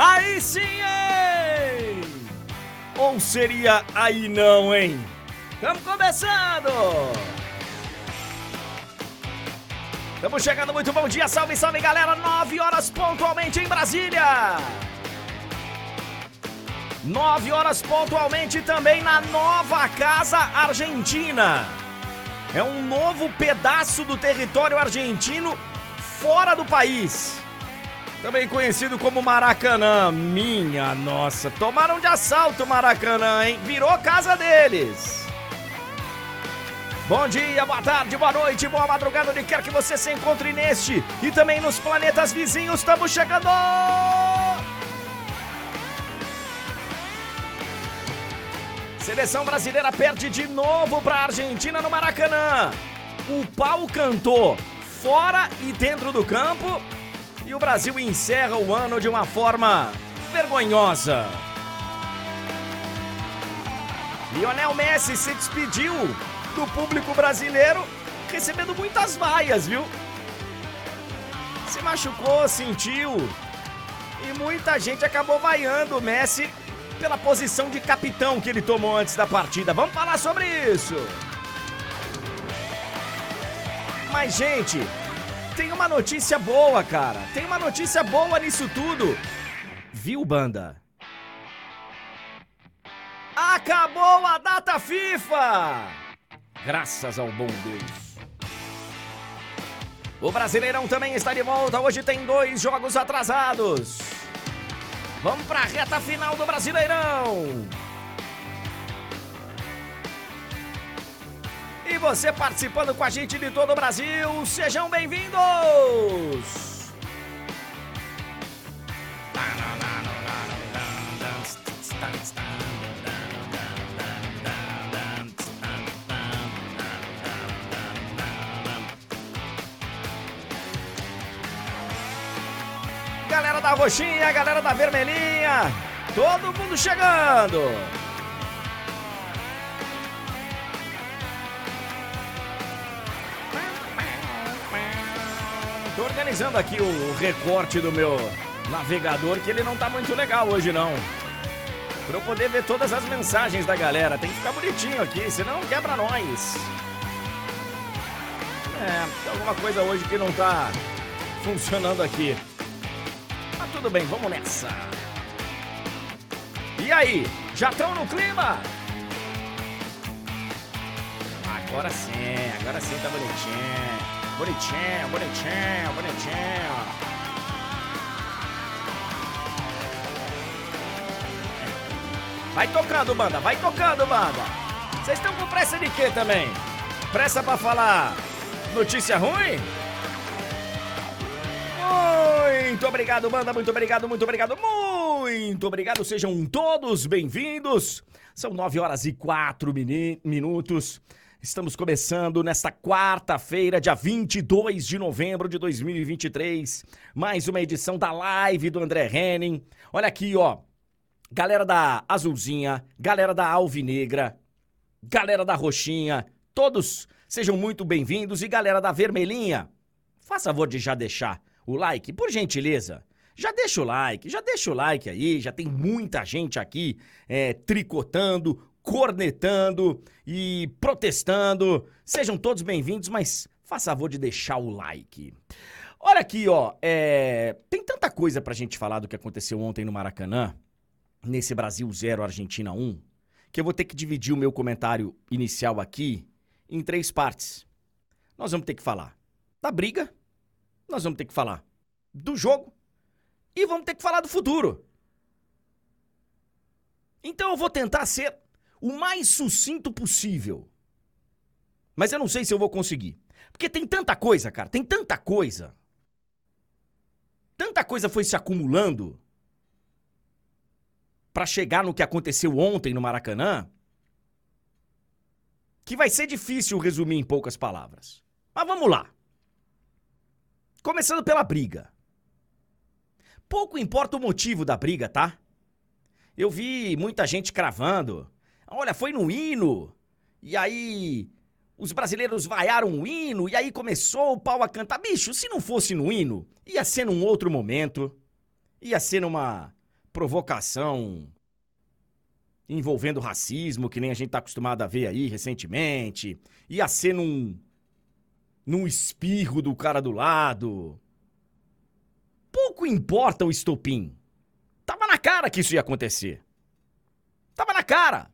Aí sim, hein? Ou seria aí não, hein? Estamos começando! Estamos chegando, muito bom dia, salve, salve galera! 9 horas pontualmente em Brasília! 9 horas pontualmente também na Nova Casa Argentina. É um novo pedaço do território argentino fora do país. Também conhecido como Maracanã. Minha nossa, tomaram de assalto o Maracanã, hein? Virou casa deles. Bom dia, boa tarde, boa noite, boa madrugada, onde quer que você se encontre neste e também nos planetas vizinhos, estamos chegando! Seleção brasileira perde de novo para a Argentina no Maracanã. O pau cantou fora e dentro do campo e o Brasil encerra o ano de uma forma vergonhosa. Lionel Messi se despediu do público brasileiro recebendo muitas vaias, viu? Se machucou, sentiu. E muita gente acabou vaiando o Messi pela posição de capitão que ele tomou antes da partida. Vamos falar sobre isso. Mas, gente, tem uma notícia boa, cara. Tem uma notícia boa nisso tudo. Viu, banda? Acabou a data FIFA! Graças ao bom Deus. O Brasileirão também está de volta. Hoje tem dois jogos atrasados. Vamos para a reta final do Brasileirão. E você participando com a gente de todo o Brasil, sejam bem-vindos! Galera da roxinha, galera da vermelhinha, todo mundo chegando! Organizando aqui o recorte do meu navegador, que ele não tá muito legal hoje não. Pra eu poder ver todas as mensagens da galera. Tem que ficar bonitinho aqui, senão quebra nós. É, tem alguma coisa hoje que não tá funcionando aqui. Mas tudo bem, vamos nessa. E aí, já estão no clima? Agora sim, agora sim tá bonitinho. Bonitinho, bonitinho, bonitinho. Vai tocando, banda, vai tocando, banda. Vocês estão com pressa de quê também? Pressa pra falar notícia ruim? Muito obrigado, banda, muito obrigado, muito obrigado, muito obrigado. Sejam todos bem-vindos. São nove horas e quatro minutos. Estamos começando nesta quarta-feira, dia 22 de novembro de 2023, mais uma edição da live do André Henning. Olha aqui, ó. Galera da Azulzinha, galera da Alvinegra, galera da Roxinha, todos sejam muito bem-vindos e galera da Vermelhinha, faça favor de já deixar o like, por gentileza. Já deixa o like, já deixa o like aí, já tem muita gente aqui é, tricotando, cornetando e protestando. Sejam todos bem-vindos, mas faça favor de deixar o like. Olha aqui, ó, é... tem tanta coisa pra gente falar do que aconteceu ontem no Maracanã, nesse Brasil 0 Argentina 1, que eu vou ter que dividir o meu comentário inicial aqui em três partes. Nós vamos ter que falar da briga, nós vamos ter que falar do jogo e vamos ter que falar do futuro. Então eu vou tentar ser o mais sucinto possível. Mas eu não sei se eu vou conseguir. Porque tem tanta coisa, cara, tem tanta coisa. Tanta coisa foi se acumulando para chegar no que aconteceu ontem no Maracanã, que vai ser difícil resumir em poucas palavras. Mas vamos lá. Começando pela briga. Pouco importa o motivo da briga, tá? Eu vi muita gente cravando Olha, foi no hino. E aí os brasileiros vaiaram o hino e aí começou o pau a cantar. Bicho, se não fosse no hino, ia ser num outro momento. Ia ser numa provocação envolvendo racismo, que nem a gente tá acostumado a ver aí recentemente. Ia ser num. num espirro do cara do lado. Pouco importa o estopim. Tava na cara que isso ia acontecer. Tava na cara.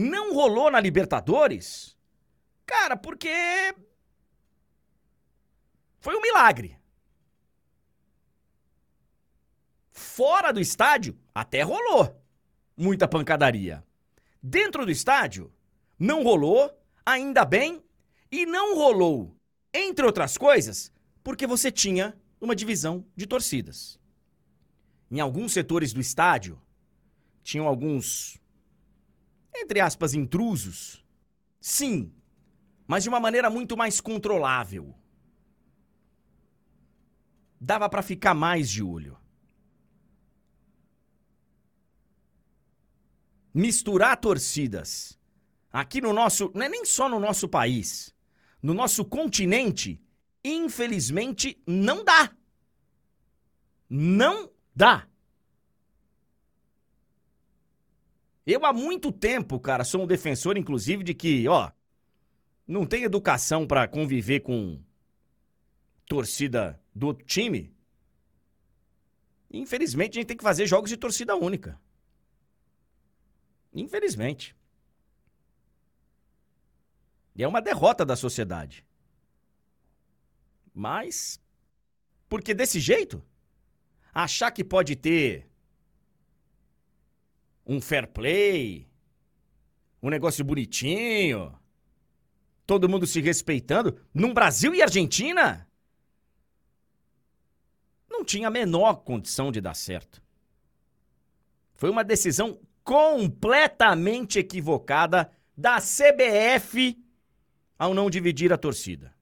Não rolou na Libertadores? Cara, porque. Foi um milagre. Fora do estádio, até rolou muita pancadaria. Dentro do estádio, não rolou, ainda bem, e não rolou, entre outras coisas, porque você tinha uma divisão de torcidas. Em alguns setores do estádio, tinham alguns, entre aspas, intrusos. Sim, mas de uma maneira muito mais controlável. Dava para ficar mais de olho. misturar torcidas aqui no nosso, não é nem só no nosso país, no nosso continente, infelizmente não dá. Não dá. Eu há muito tempo, cara, sou um defensor inclusive de que, ó, não tem educação para conviver com torcida do outro time. Infelizmente a gente tem que fazer jogos de torcida única. Infelizmente. E é uma derrota da sociedade. Mas, porque desse jeito, achar que pode ter um fair play, um negócio bonitinho, todo mundo se respeitando, num Brasil e Argentina, não tinha a menor condição de dar certo. Foi uma decisão completamente equivocada da CBF ao não dividir a torcida.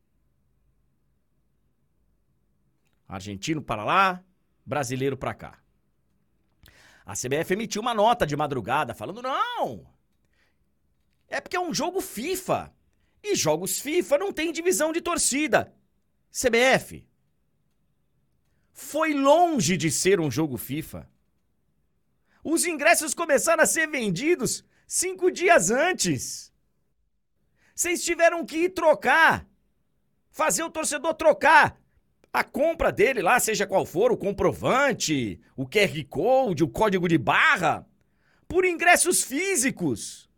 Argentino para lá, brasileiro para cá. A CBF emitiu uma nota de madrugada falando: não! É porque é um jogo FIFA. E jogos FIFA não tem divisão de torcida. CBF. Foi longe de ser um jogo FIFA. Os ingressos começaram a ser vendidos cinco dias antes. Vocês tiveram que ir trocar. Fazer o torcedor trocar a compra dele lá, seja qual for, o comprovante, o QR Code, o código de barra, por ingressos físicos.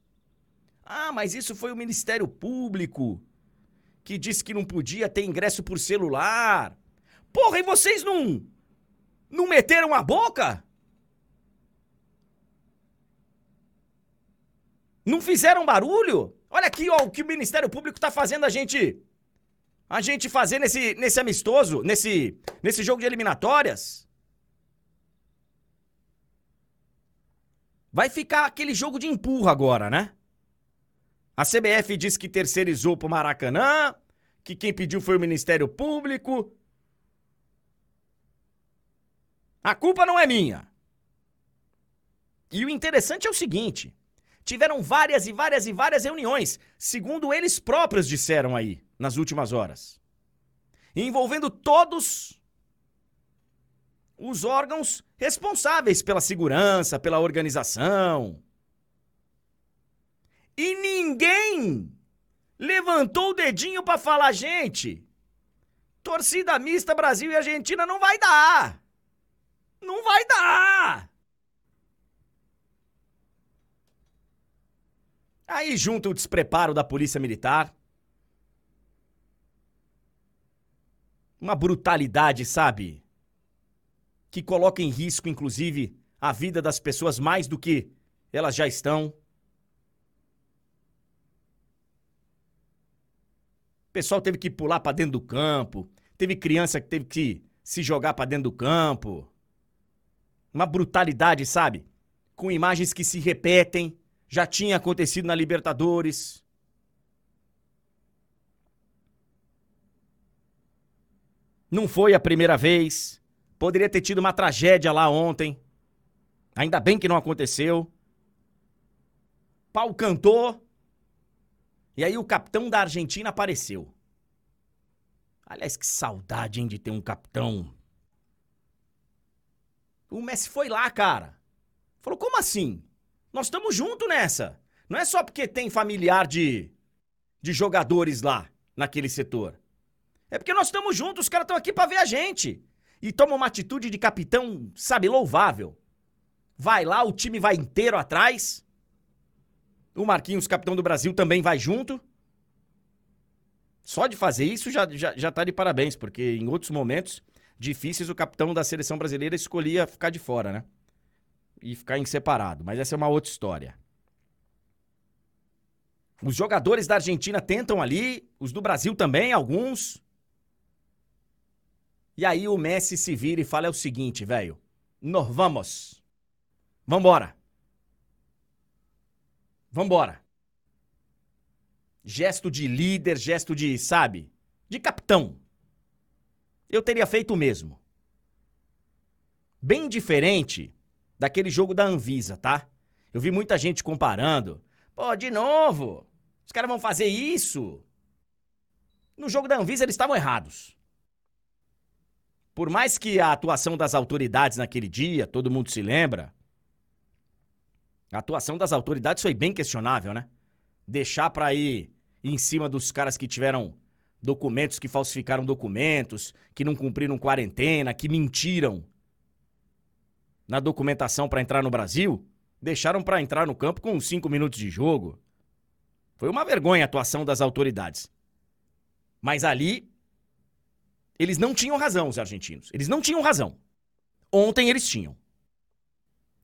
Ah, mas isso foi o Ministério Público que disse que não podia ter ingresso por celular. Porra, e vocês não. não meteram a boca? Não fizeram barulho? Olha aqui, ó, o que o Ministério Público tá fazendo a gente. A gente fazer nesse, nesse amistoso, nesse, nesse jogo de eliminatórias. Vai ficar aquele jogo de empurra agora, né? A CBF diz que terceirizou pro Maracanã, que quem pediu foi o Ministério Público. A culpa não é minha. E o interessante é o seguinte: tiveram várias e várias e várias reuniões, segundo eles próprios disseram aí, nas últimas horas. Envolvendo todos os órgãos responsáveis pela segurança, pela organização. E ninguém levantou o dedinho para falar, gente, torcida mista Brasil e Argentina não vai dar. Não vai dar. Aí junta o despreparo da polícia militar. Uma brutalidade, sabe? Que coloca em risco, inclusive, a vida das pessoas mais do que elas já estão. O pessoal teve que pular para dentro do campo. Teve criança que teve que se jogar para dentro do campo. Uma brutalidade, sabe? Com imagens que se repetem já tinha acontecido na Libertadores. Não foi a primeira vez. Poderia ter tido uma tragédia lá ontem. Ainda bem que não aconteceu. Pau cantou. E aí o capitão da Argentina apareceu. Aliás, que saudade, hein, de ter um capitão. O Messi foi lá, cara. Falou: como assim? Nós estamos juntos nessa. Não é só porque tem familiar de, de jogadores lá, naquele setor. É porque nós estamos juntos, os caras estão aqui para ver a gente. E toma uma atitude de capitão, sabe, louvável. Vai lá, o time vai inteiro atrás. O Marquinhos, capitão do Brasil, também vai junto. Só de fazer isso já, já, já tá de parabéns, porque em outros momentos difíceis o capitão da seleção brasileira escolhia ficar de fora, né? E ficar em separado. Mas essa é uma outra história. Os jogadores da Argentina tentam ali, os do Brasil também, alguns. E aí o Messi se vira e fala é o seguinte, velho. Nós vamos. Vambora. Vambora. Gesto de líder, gesto de, sabe? De capitão. Eu teria feito o mesmo. Bem diferente daquele jogo da Anvisa, tá? Eu vi muita gente comparando. Pô, de novo. Os caras vão fazer isso? No jogo da Anvisa eles estavam errados. Por mais que a atuação das autoridades naquele dia, todo mundo se lembra, a atuação das autoridades foi bem questionável, né? Deixar para ir em cima dos caras que tiveram documentos, que falsificaram documentos, que não cumpriram quarentena, que mentiram na documentação para entrar no Brasil, deixaram para entrar no campo com cinco minutos de jogo. Foi uma vergonha a atuação das autoridades. Mas ali, eles não tinham razão, os argentinos. Eles não tinham razão. Ontem eles tinham.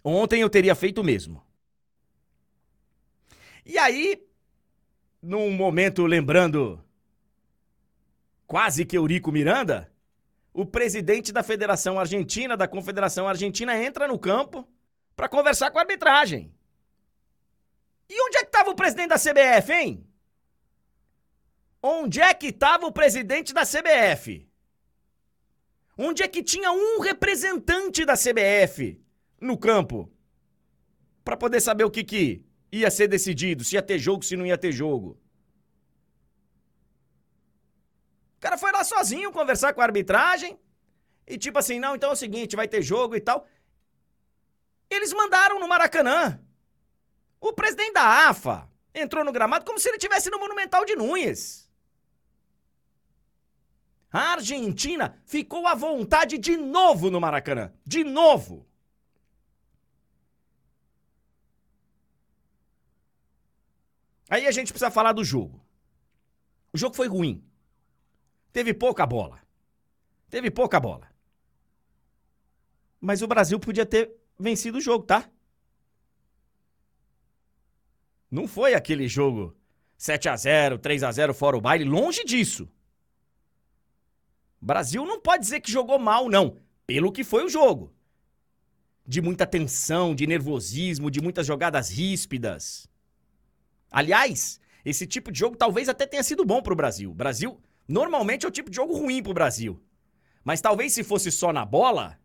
Ontem eu teria feito o mesmo. E aí, num momento lembrando quase que Eurico Miranda, o presidente da Federação Argentina, da Confederação Argentina, entra no campo para conversar com a arbitragem. E onde é que estava o presidente da CBF, hein? Onde é que estava o presidente da CBF? Onde é que tinha um representante da CBF no campo? Para poder saber o que, que ia ser decidido, se ia ter jogo, se não ia ter jogo. O cara foi lá sozinho conversar com a arbitragem e tipo assim, não, então é o seguinte, vai ter jogo e tal. Eles mandaram no Maracanã. O presidente da AFA entrou no gramado como se ele estivesse no Monumental de Núñez. A Argentina ficou à vontade de novo no Maracanã. De novo. Aí a gente precisa falar do jogo. O jogo foi ruim. Teve pouca bola. Teve pouca bola. Mas o Brasil podia ter vencido o jogo, tá? Não foi aquele jogo 7 a 0 3 a 0 fora o baile, longe disso. Brasil não pode dizer que jogou mal, não, pelo que foi o jogo. De muita tensão, de nervosismo, de muitas jogadas ríspidas. Aliás, esse tipo de jogo talvez até tenha sido bom para o Brasil. Brasil normalmente é o tipo de jogo ruim para o Brasil. Mas talvez se fosse só na bola,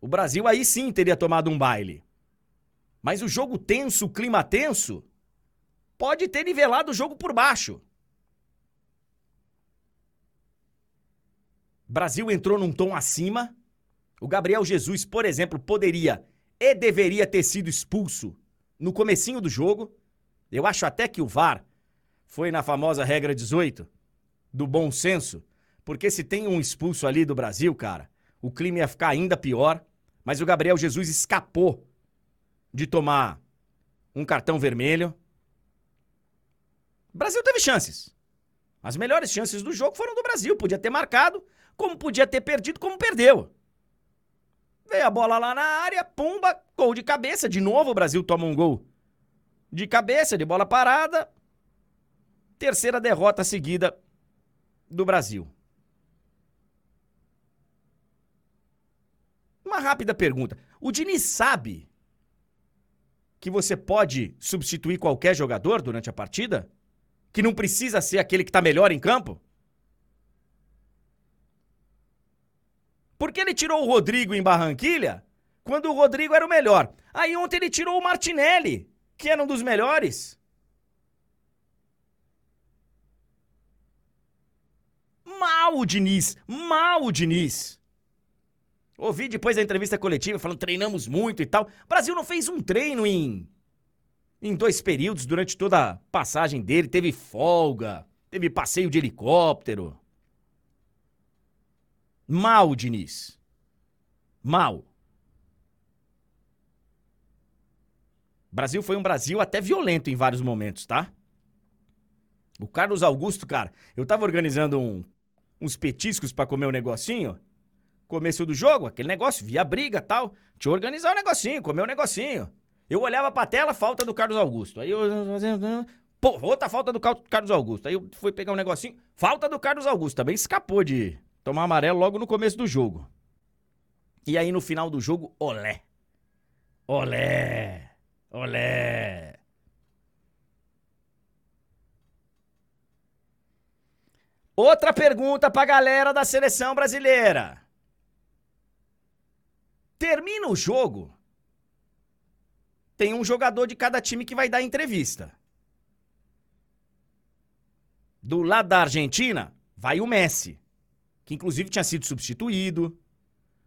o Brasil aí sim teria tomado um baile. Mas o jogo tenso, o clima tenso, pode ter nivelado o jogo por baixo. Brasil entrou num tom acima. O Gabriel Jesus, por exemplo, poderia e deveria ter sido expulso no comecinho do jogo. Eu acho até que o VAR foi na famosa regra 18 do bom senso, porque se tem um expulso ali do Brasil, cara, o clima ia ficar ainda pior. Mas o Gabriel Jesus escapou de tomar um cartão vermelho. O Brasil teve chances. As melhores chances do jogo foram do Brasil. Podia ter marcado, como podia ter perdido, como perdeu. Veio a bola lá na área, pumba, gol de cabeça. De novo o Brasil toma um gol de cabeça, de bola parada. Terceira derrota seguida do Brasil. Uma rápida pergunta. O Diniz sabe que você pode substituir qualquer jogador durante a partida? Que não precisa ser aquele que está melhor em campo? Porque ele tirou o Rodrigo em Barranquilha quando o Rodrigo era o melhor. Aí ontem ele tirou o Martinelli, que era um dos melhores. Mal o Diniz, mal o Diniz. Ouvi depois da entrevista coletiva falando treinamos muito e tal. O Brasil não fez um treino em em dois períodos durante toda a passagem dele, teve folga, teve passeio de helicóptero. Mal, Diniz. Mal. Brasil foi um Brasil até violento em vários momentos, tá? O Carlos Augusto, cara, eu tava organizando um, uns petiscos para comer um negocinho. Começo do jogo, aquele negócio, via briga tal. Deixa eu organizar um negocinho, comer um negocinho. Eu olhava pra tela, falta do Carlos Augusto. Aí eu Pô, outra falta do Carlos Augusto. Aí eu fui pegar um negocinho, falta do Carlos Augusto. Também escapou de tomar amarelo logo no começo do jogo. E aí no final do jogo, olé. Olé. Olé. Outra pergunta pra galera da seleção brasileira. Termina o jogo, tem um jogador de cada time que vai dar entrevista. Do lado da Argentina, vai o Messi, que inclusive tinha sido substituído,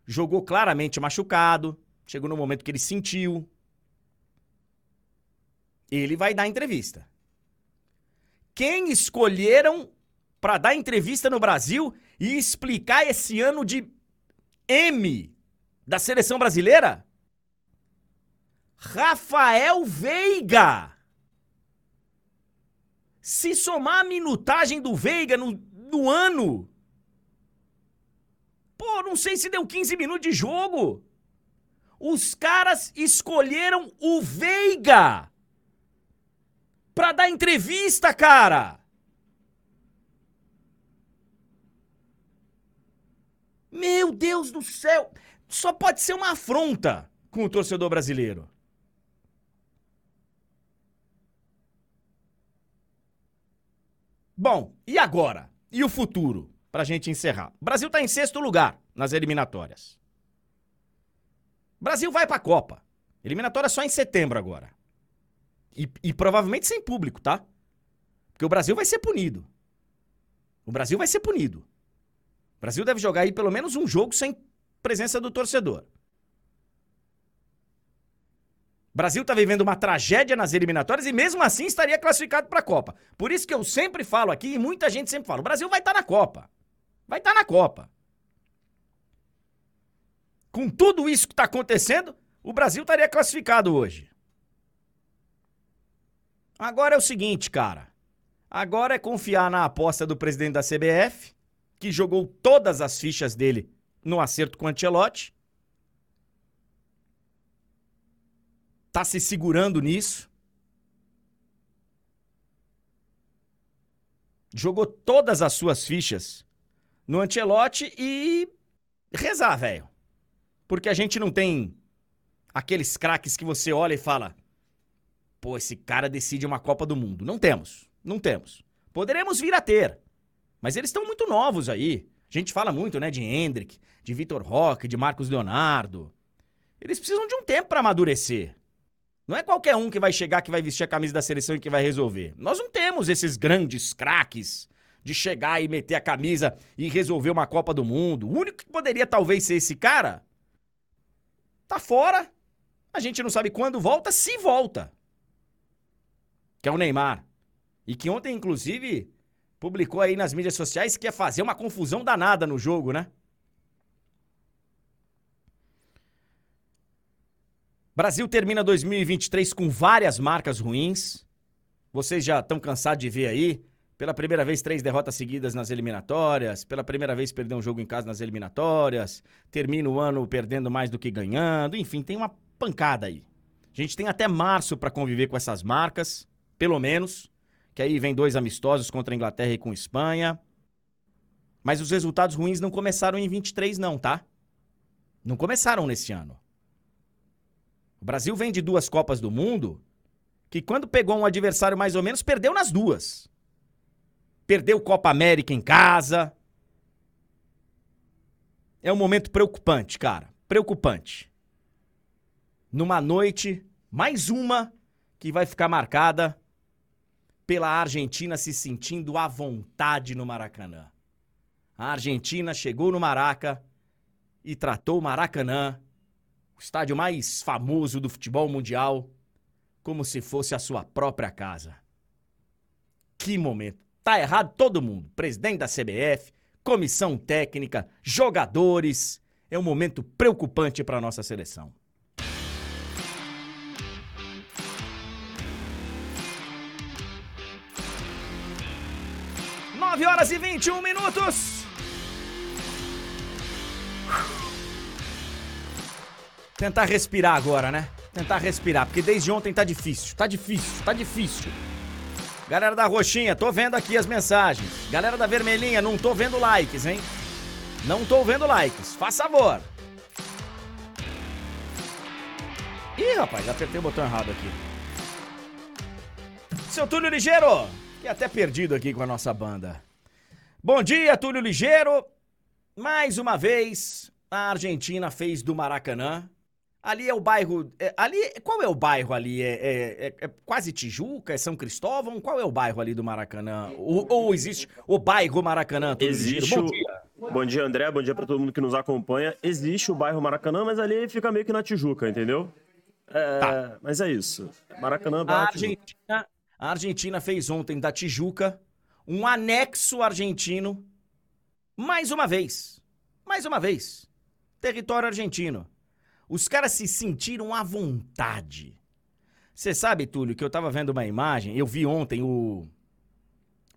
jogou claramente machucado, chegou no momento que ele sentiu. Ele vai dar entrevista. Quem escolheram para dar entrevista no Brasil e explicar esse ano de M da seleção brasileira? Rafael Veiga. Se somar a minutagem do Veiga no, no ano. Pô, não sei se deu 15 minutos de jogo. Os caras escolheram o Veiga pra dar entrevista, cara. Meu Deus do céu! Só pode ser uma afronta com o torcedor brasileiro. Bom, e agora? E o futuro? Pra gente encerrar. O Brasil tá em sexto lugar nas eliminatórias. Brasil vai pra Copa. Eliminatória só em setembro agora. E, e provavelmente sem público, tá? Porque o Brasil vai ser punido. O Brasil vai ser punido. O Brasil deve jogar aí pelo menos um jogo sem presença do torcedor. O Brasil está vivendo uma tragédia nas eliminatórias e mesmo assim estaria classificado para a Copa. Por isso que eu sempre falo aqui e muita gente sempre fala: o Brasil vai estar tá na Copa. Vai estar tá na Copa. Com tudo isso que está acontecendo, o Brasil estaria classificado hoje. Agora é o seguinte, cara. Agora é confiar na aposta do presidente da CBF, que jogou todas as fichas dele no acerto com o Ancelotti tá se segurando nisso. Jogou todas as suas fichas no Antelote e rezar, velho. Porque a gente não tem aqueles craques que você olha e fala: pô, esse cara decide uma Copa do Mundo. Não temos, não temos. Poderemos vir a ter, mas eles estão muito novos aí. A gente fala muito, né, de Hendrick, de Vitor Roque, de Marcos Leonardo. Eles precisam de um tempo para amadurecer. Não é qualquer um que vai chegar, que vai vestir a camisa da seleção e que vai resolver. Nós não temos esses grandes craques de chegar e meter a camisa e resolver uma Copa do Mundo. O único que poderia talvez ser esse cara tá fora. A gente não sabe quando volta, se volta. Que é o Neymar. E que ontem, inclusive, publicou aí nas mídias sociais que ia fazer uma confusão danada no jogo, né? Brasil termina 2023 com várias marcas ruins. Vocês já estão cansados de ver aí. Pela primeira vez, três derrotas seguidas nas eliminatórias. Pela primeira vez, perdeu um jogo em casa nas eliminatórias. Termina o ano perdendo mais do que ganhando. Enfim, tem uma pancada aí. A gente tem até março para conviver com essas marcas, pelo menos. Que aí vem dois amistosos contra a Inglaterra e com a Espanha. Mas os resultados ruins não começaram em 23, não, tá? Não começaram nesse ano. O Brasil vem de duas Copas do Mundo que, quando pegou um adversário mais ou menos, perdeu nas duas. Perdeu Copa América em casa. É um momento preocupante, cara. Preocupante. Numa noite, mais uma, que vai ficar marcada pela Argentina se sentindo à vontade no Maracanã. A Argentina chegou no Maraca e tratou o Maracanã, o estádio mais famoso do futebol mundial, como se fosse a sua própria casa. Que momento. Tá errado todo mundo. Presidente da CBF, comissão técnica, jogadores. É um momento preocupante para nossa seleção. Nove horas e 21 minutos. Tentar respirar agora, né? Tentar respirar, porque desde ontem tá difícil, tá difícil, tá difícil. Galera da roxinha, tô vendo aqui as mensagens. Galera da vermelhinha, não tô vendo likes, hein? Não tô vendo likes, faz favor. Ih, rapaz, apertei o botão errado aqui. Seu Túlio Ligeiro, que até perdido aqui com a nossa banda. Bom dia, Túlio Ligeiro. Mais uma vez, a Argentina fez do Maracanã Ali é o bairro. É, ali, qual é o bairro ali? É, é, é, é, quase Tijuca? É São Cristóvão? Qual é o bairro ali do Maracanã? Ou, ou existe o bairro Maracanã? Existe. Bom dia. Bom dia, André. Bom dia para todo mundo que nos acompanha. Existe o bairro Maracanã, mas ali fica meio que na Tijuca, entendeu? É, tá. Mas é isso. Maracanã. A Argentina, a Argentina fez ontem da Tijuca um anexo argentino. Mais uma vez. Mais uma vez. Território argentino. Os caras se sentiram à vontade. Você sabe, Túlio, que eu tava vendo uma imagem, eu vi ontem o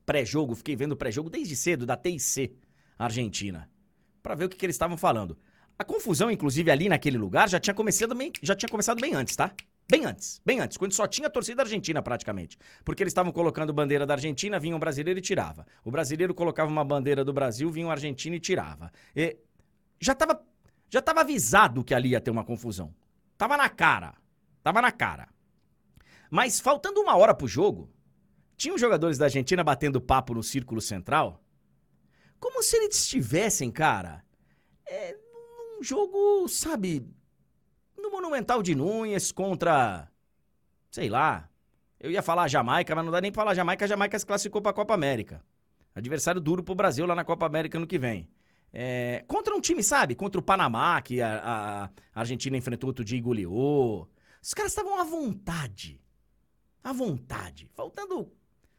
pré-jogo, fiquei vendo o pré-jogo desde cedo da TIC Argentina, para ver o que, que eles estavam falando. A confusão, inclusive, ali naquele lugar já tinha começado bem, já tinha começado bem antes, tá? Bem antes, bem antes, quando só tinha a torcida argentina praticamente. Porque eles estavam colocando bandeira da Argentina, vinha um brasileiro e tirava. O brasileiro colocava uma bandeira do Brasil, vinha um argentino e tirava. E já tava já estava avisado que ali ia ter uma confusão. Tava na cara. Tava na cara. Mas faltando uma hora pro jogo, tinha os jogadores da Argentina batendo papo no círculo central. Como se eles estivessem, cara, é, num jogo, sabe, no Monumental de Núñez contra, sei lá, eu ia falar Jamaica, mas não dá nem pra falar Jamaica, a Jamaica se classificou pra Copa América. Adversário duro pro Brasil lá na Copa América no que vem. É, contra um time, sabe? Contra o Panamá, que a, a Argentina enfrentou outro dia e goleou. Os caras estavam à vontade. À vontade. Faltando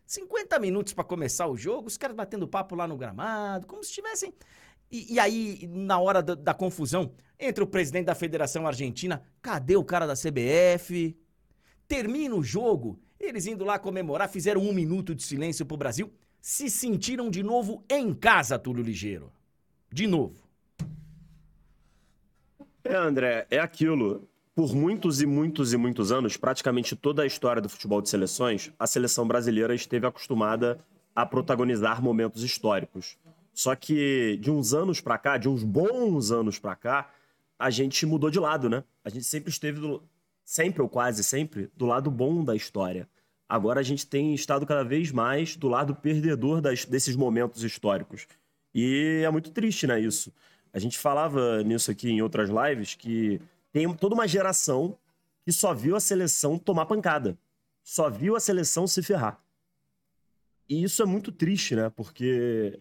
50 minutos para começar o jogo, os caras batendo papo lá no gramado, como se estivessem. E, e, aí, na hora da, da, confusão, entre o presidente da Federação Argentina, cadê o cara da CBF? Termina o jogo, eles indo lá comemorar, fizeram um minuto de silêncio pro Brasil, se sentiram de novo em casa, Túlio Ligeiro de novo. É, André, é aquilo. Por muitos e muitos e muitos anos, praticamente toda a história do futebol de seleções, a seleção brasileira esteve acostumada a protagonizar momentos históricos. Só que de uns anos para cá, de uns bons anos para cá, a gente mudou de lado, né? A gente sempre esteve do, sempre ou quase sempre do lado bom da história. Agora a gente tem estado cada vez mais do lado perdedor das, desses momentos históricos. E é muito triste, né, isso. A gente falava nisso aqui em outras lives que tem toda uma geração que só viu a seleção tomar pancada. Só viu a seleção se ferrar. E isso é muito triste, né? Porque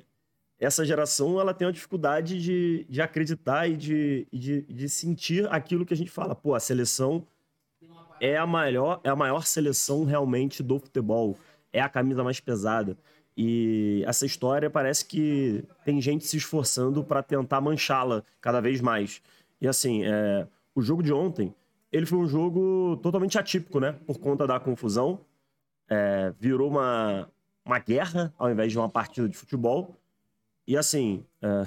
essa geração ela tem uma dificuldade de, de acreditar e de, de, de sentir aquilo que a gente fala. Pô, a seleção é a maior, é a maior seleção realmente do futebol. É a camisa mais pesada. E essa história parece que tem gente se esforçando para tentar manchá-la cada vez mais. E assim, é, o jogo de ontem, ele foi um jogo totalmente atípico, né? Por conta da confusão. É, virou uma, uma guerra ao invés de uma partida de futebol. E assim, é,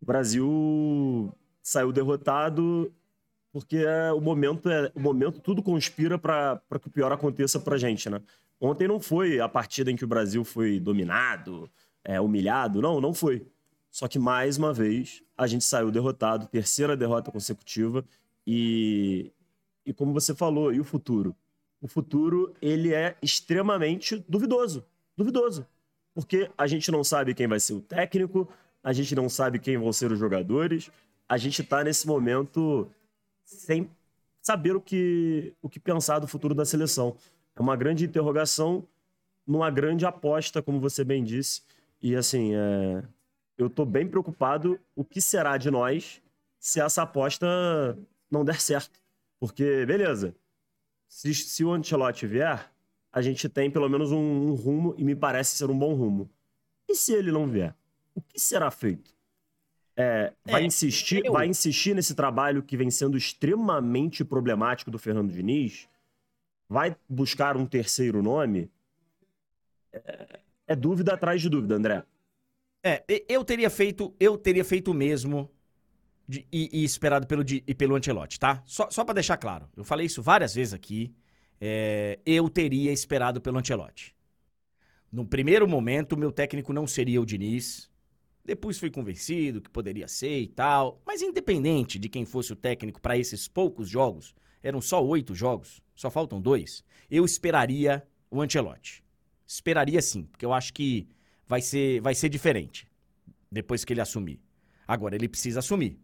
o Brasil saiu derrotado porque é, o momento é o momento tudo conspira para que o pior aconteça para gente, né? Ontem não foi a partida em que o Brasil foi dominado, é, humilhado, não, não foi. Só que mais uma vez a gente saiu derrotado, terceira derrota consecutiva e e como você falou, e o futuro? O futuro ele é extremamente duvidoso, duvidoso, porque a gente não sabe quem vai ser o técnico, a gente não sabe quem vão ser os jogadores, a gente está nesse momento sem saber o que o que pensar do futuro da seleção. É uma grande interrogação numa grande aposta, como você bem disse. E assim, é... eu estou bem preocupado o que será de nós se essa aposta não der certo. Porque, beleza, se, se o Ancelotti vier, a gente tem pelo menos um, um, rumo e me parece ser um bom rumo. E se ele não vier? O que será feito? É, vai, é, insistir, eu... vai insistir nesse trabalho que vem sendo extremamente problemático do Fernando Diniz? Vai buscar um terceiro nome? É, é dúvida atrás de dúvida, André. É, eu teria feito, eu teria feito o mesmo de, e, e, esperado pelo, de, e pelo Ancelotti, tá? Só, só para deixar claro, eu falei isso várias vezes aqui. É, eu teria esperado pelo Ancelotti. No primeiro momento, meu técnico não seria o Diniz. Depois fui convencido que poderia ser e tal. Mas independente de quem fosse o técnico para esses poucos jogos, eram só oito jogos, só faltam dois, eu esperaria o Ancelotti. Esperaria sim, porque eu acho que vai ser, vai ser diferente depois que ele assumir. Agora, ele precisa assumir.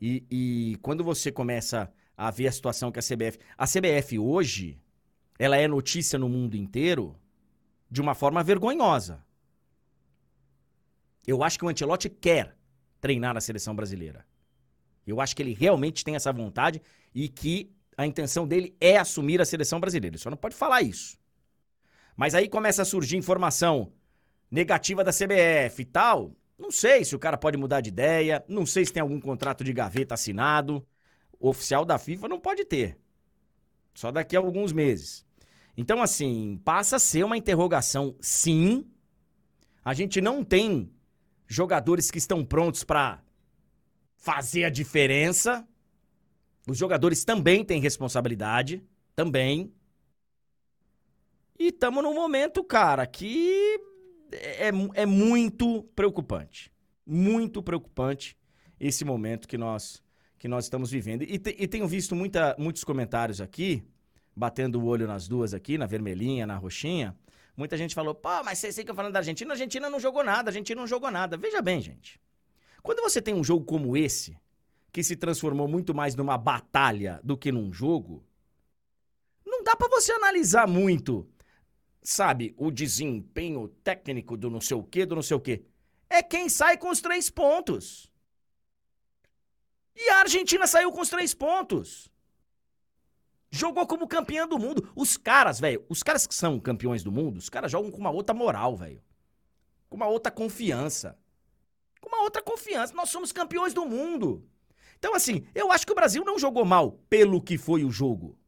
E, e quando você começa a ver a situação que a CBF. A CBF hoje, ela é notícia no mundo inteiro de uma forma vergonhosa. Eu acho que o Ancelotti quer treinar a seleção brasileira. Eu acho que ele realmente tem essa vontade e que a intenção dele é assumir a seleção brasileira. Ele só não pode falar isso. Mas aí começa a surgir informação negativa da CBF e tal. Não sei se o cara pode mudar de ideia, não sei se tem algum contrato de gaveta assinado. O oficial da FIFA não pode ter. Só daqui a alguns meses. Então, assim, passa a ser uma interrogação, sim. A gente não tem jogadores que estão prontos para fazer a diferença. Os jogadores também têm responsabilidade, também. E estamos num momento, cara, que é, é muito preocupante. Muito preocupante esse momento que nós, que nós estamos vivendo. E, te, e tenho visto muita, muitos comentários aqui, batendo o olho nas duas aqui, na vermelhinha, na roxinha. Muita gente falou, pô, mas vocês ficam falando da Argentina, a Argentina não jogou nada, a Argentina não jogou nada. Veja bem, gente. Quando você tem um jogo como esse, que se transformou muito mais numa batalha do que num jogo, não dá para você analisar muito sabe, o desempenho técnico do não sei o quê, do não sei o quê. É quem sai com os três pontos. E a Argentina saiu com os três pontos. Jogou como campeã do mundo. Os caras, velho, os caras que são campeões do mundo, os caras jogam com uma outra moral, velho. Com uma outra confiança. Com uma outra confiança. Nós somos campeões do mundo. Então, assim, eu acho que o Brasil não jogou mal pelo que foi o jogo.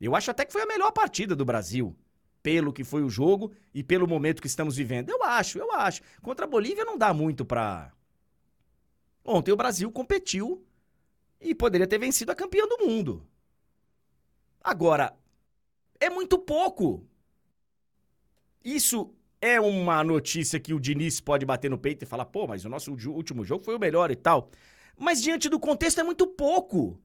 Eu acho até que foi a melhor partida do Brasil pelo que foi o jogo e pelo momento que estamos vivendo. Eu acho, eu acho. Contra a Bolívia não dá muito pra. Ontem o Brasil competiu e poderia ter vencido a campeã do mundo. Agora, é muito pouco. Isso é uma notícia que o Diniz pode bater no peito e falar, pô, mas o nosso último jogo foi o melhor e tal. Mas diante do contexto é muito pouco.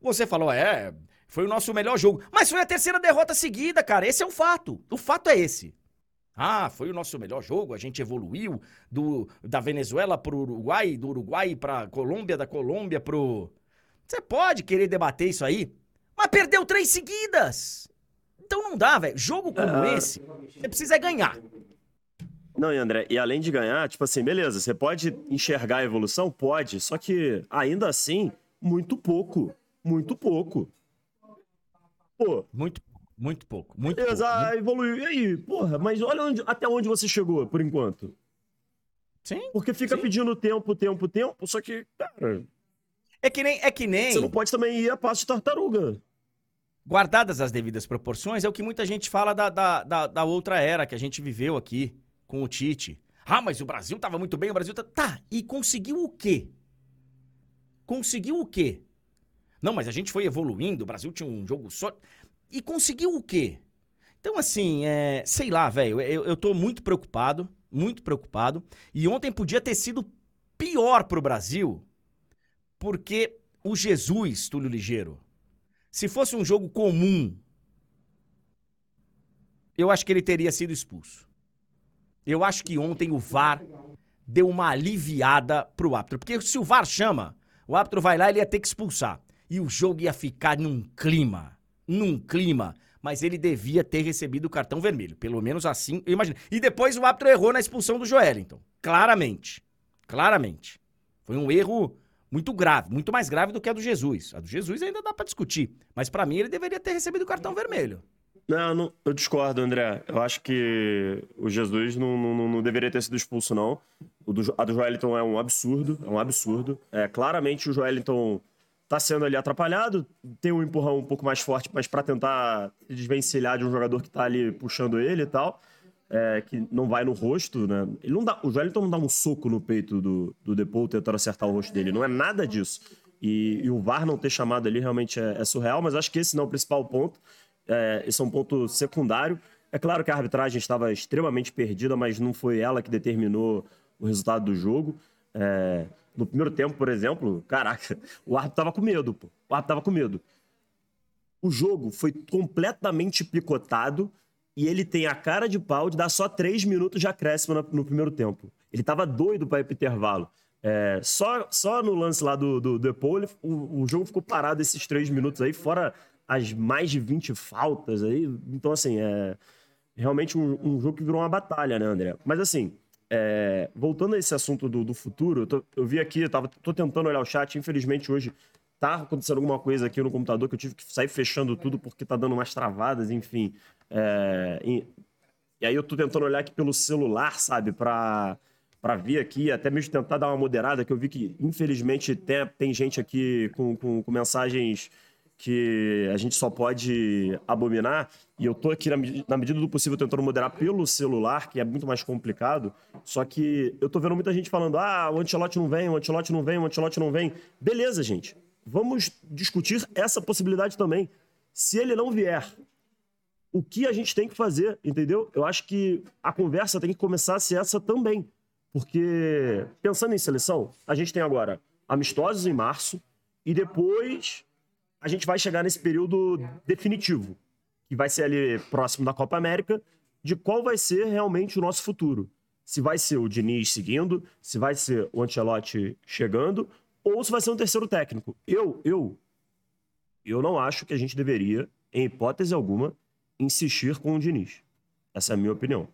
Você falou, é, foi o nosso melhor jogo. Mas foi a terceira derrota seguida, cara. Esse é um fato. O fato é esse. Ah, foi o nosso melhor jogo, a gente evoluiu do, da Venezuela pro Uruguai, do Uruguai pra Colômbia, da Colômbia pro. Você pode querer debater isso aí, mas perdeu três seguidas. Então não dá, velho. Jogo como esse, você precisa ganhar. Não, e André, e além de ganhar, tipo assim, beleza, você pode enxergar a evolução? Pode, só que ainda assim, muito pouco. Muito pouco. Pô. Muito, muito pouco. Muito Exato, pouco. evoluiu. E aí, porra, mas olha onde, até onde você chegou, por enquanto. Sim. Porque fica sim. pedindo tempo, tempo, tempo, só que, cara. É que nem. É que nem... Você não pode também ir a passo de tartaruga. Guardadas as devidas proporções, é o que muita gente fala da, da, da, da outra era que a gente viveu aqui com o Tite. Ah, mas o Brasil tava muito bem, o Brasil tá. Tá, e conseguiu o quê? Conseguiu o quê? Não, mas a gente foi evoluindo, o Brasil tinha um jogo só. E conseguiu o quê? Então, assim, é, sei lá, velho, eu, eu tô muito preocupado, muito preocupado. E ontem podia ter sido pior pro Brasil, porque o Jesus, Túlio Ligeiro, se fosse um jogo comum, eu acho que ele teria sido expulso. Eu acho que ontem o VAR deu uma aliviada pro árbitro. Porque se o VAR chama, o árbitro vai lá ele ia ter que expulsar e o jogo ia ficar num clima, num clima. Mas ele devia ter recebido o cartão vermelho. Pelo menos assim, eu imagino. E depois o árbitro errou na expulsão do Joelinton. Claramente. Claramente. Foi um erro muito grave, muito mais grave do que a do Jesus. A do Jesus ainda dá para discutir, mas para mim ele deveria ter recebido o cartão vermelho. Não, não, eu discordo, André. Eu acho que o Jesus não, não, não deveria ter sido expulso, não. Do, a do Joelinton é um absurdo, é um absurdo. É, claramente o Joelinton tá sendo ali atrapalhado, tem um empurrão um pouco mais forte, mas para tentar desvencilhar de um jogador que tá ali puxando ele e tal, é, que não vai no rosto, né? Ele não dá, o Joelinton não dá um soco no peito do, do Depou tentando acertar o rosto dele, não é nada disso. E, e o VAR não ter chamado ali realmente é, é, surreal, mas acho que esse não é o principal ponto. É, esse é um ponto secundário. É claro que a arbitragem estava extremamente perdida, mas não foi ela que determinou o resultado do jogo. É, no primeiro tempo, por exemplo, caraca, o árbitro tava com medo, pô. O árbitro tava com medo. O jogo foi completamente picotado e ele tem a cara de pau de dar só três minutos de acréscimo no, no primeiro tempo. Ele tava doido para ir pro intervalo. É, só, só no lance lá do, do Depou, o, o jogo ficou parado esses três minutos aí, fora as mais de 20 faltas aí. Então, assim, é realmente um, um jogo que virou uma batalha, né, André? Mas, assim, é, voltando a esse assunto do, do futuro, eu, tô, eu, vi aqui, eu tava, tô tentando olhar o chat, infelizmente hoje tá acontecendo alguma coisa aqui no computador que eu tive que sair fechando tudo porque tá dando umas travadas, enfim. É, e, e, aí eu tô tentando olhar aqui pelo celular, sabe, pra, pra vir aqui, até mesmo tentar dar uma moderada, que eu vi que infelizmente tem, tem gente aqui com, com, com mensagens que a gente só pode abominar, e eu tô aqui na, na, medida do possível tentando moderar pelo celular, que é muito mais complicado, só que eu tô vendo muita gente falando, ah, o Ancelotti não vem, o Ancelotti não vem, o Ancelotti não vem. Beleza, gente, vamos discutir essa possibilidade também. Se ele não vier, o que a gente tem que fazer, entendeu? Eu acho que a conversa tem que começar a ser essa também, porque pensando em seleção, a gente tem agora amistosos em março, e depois a gente vai chegar nesse período definitivo, que vai ser ali próximo da Copa América, de qual vai ser realmente o nosso futuro. Se vai ser o Diniz seguindo, se vai ser o Ancelotti chegando, ou se vai ser um terceiro técnico. Eu, eu, eu não acho que a gente deveria, em hipótese alguma, insistir com o Diniz. Essa é a minha opinião.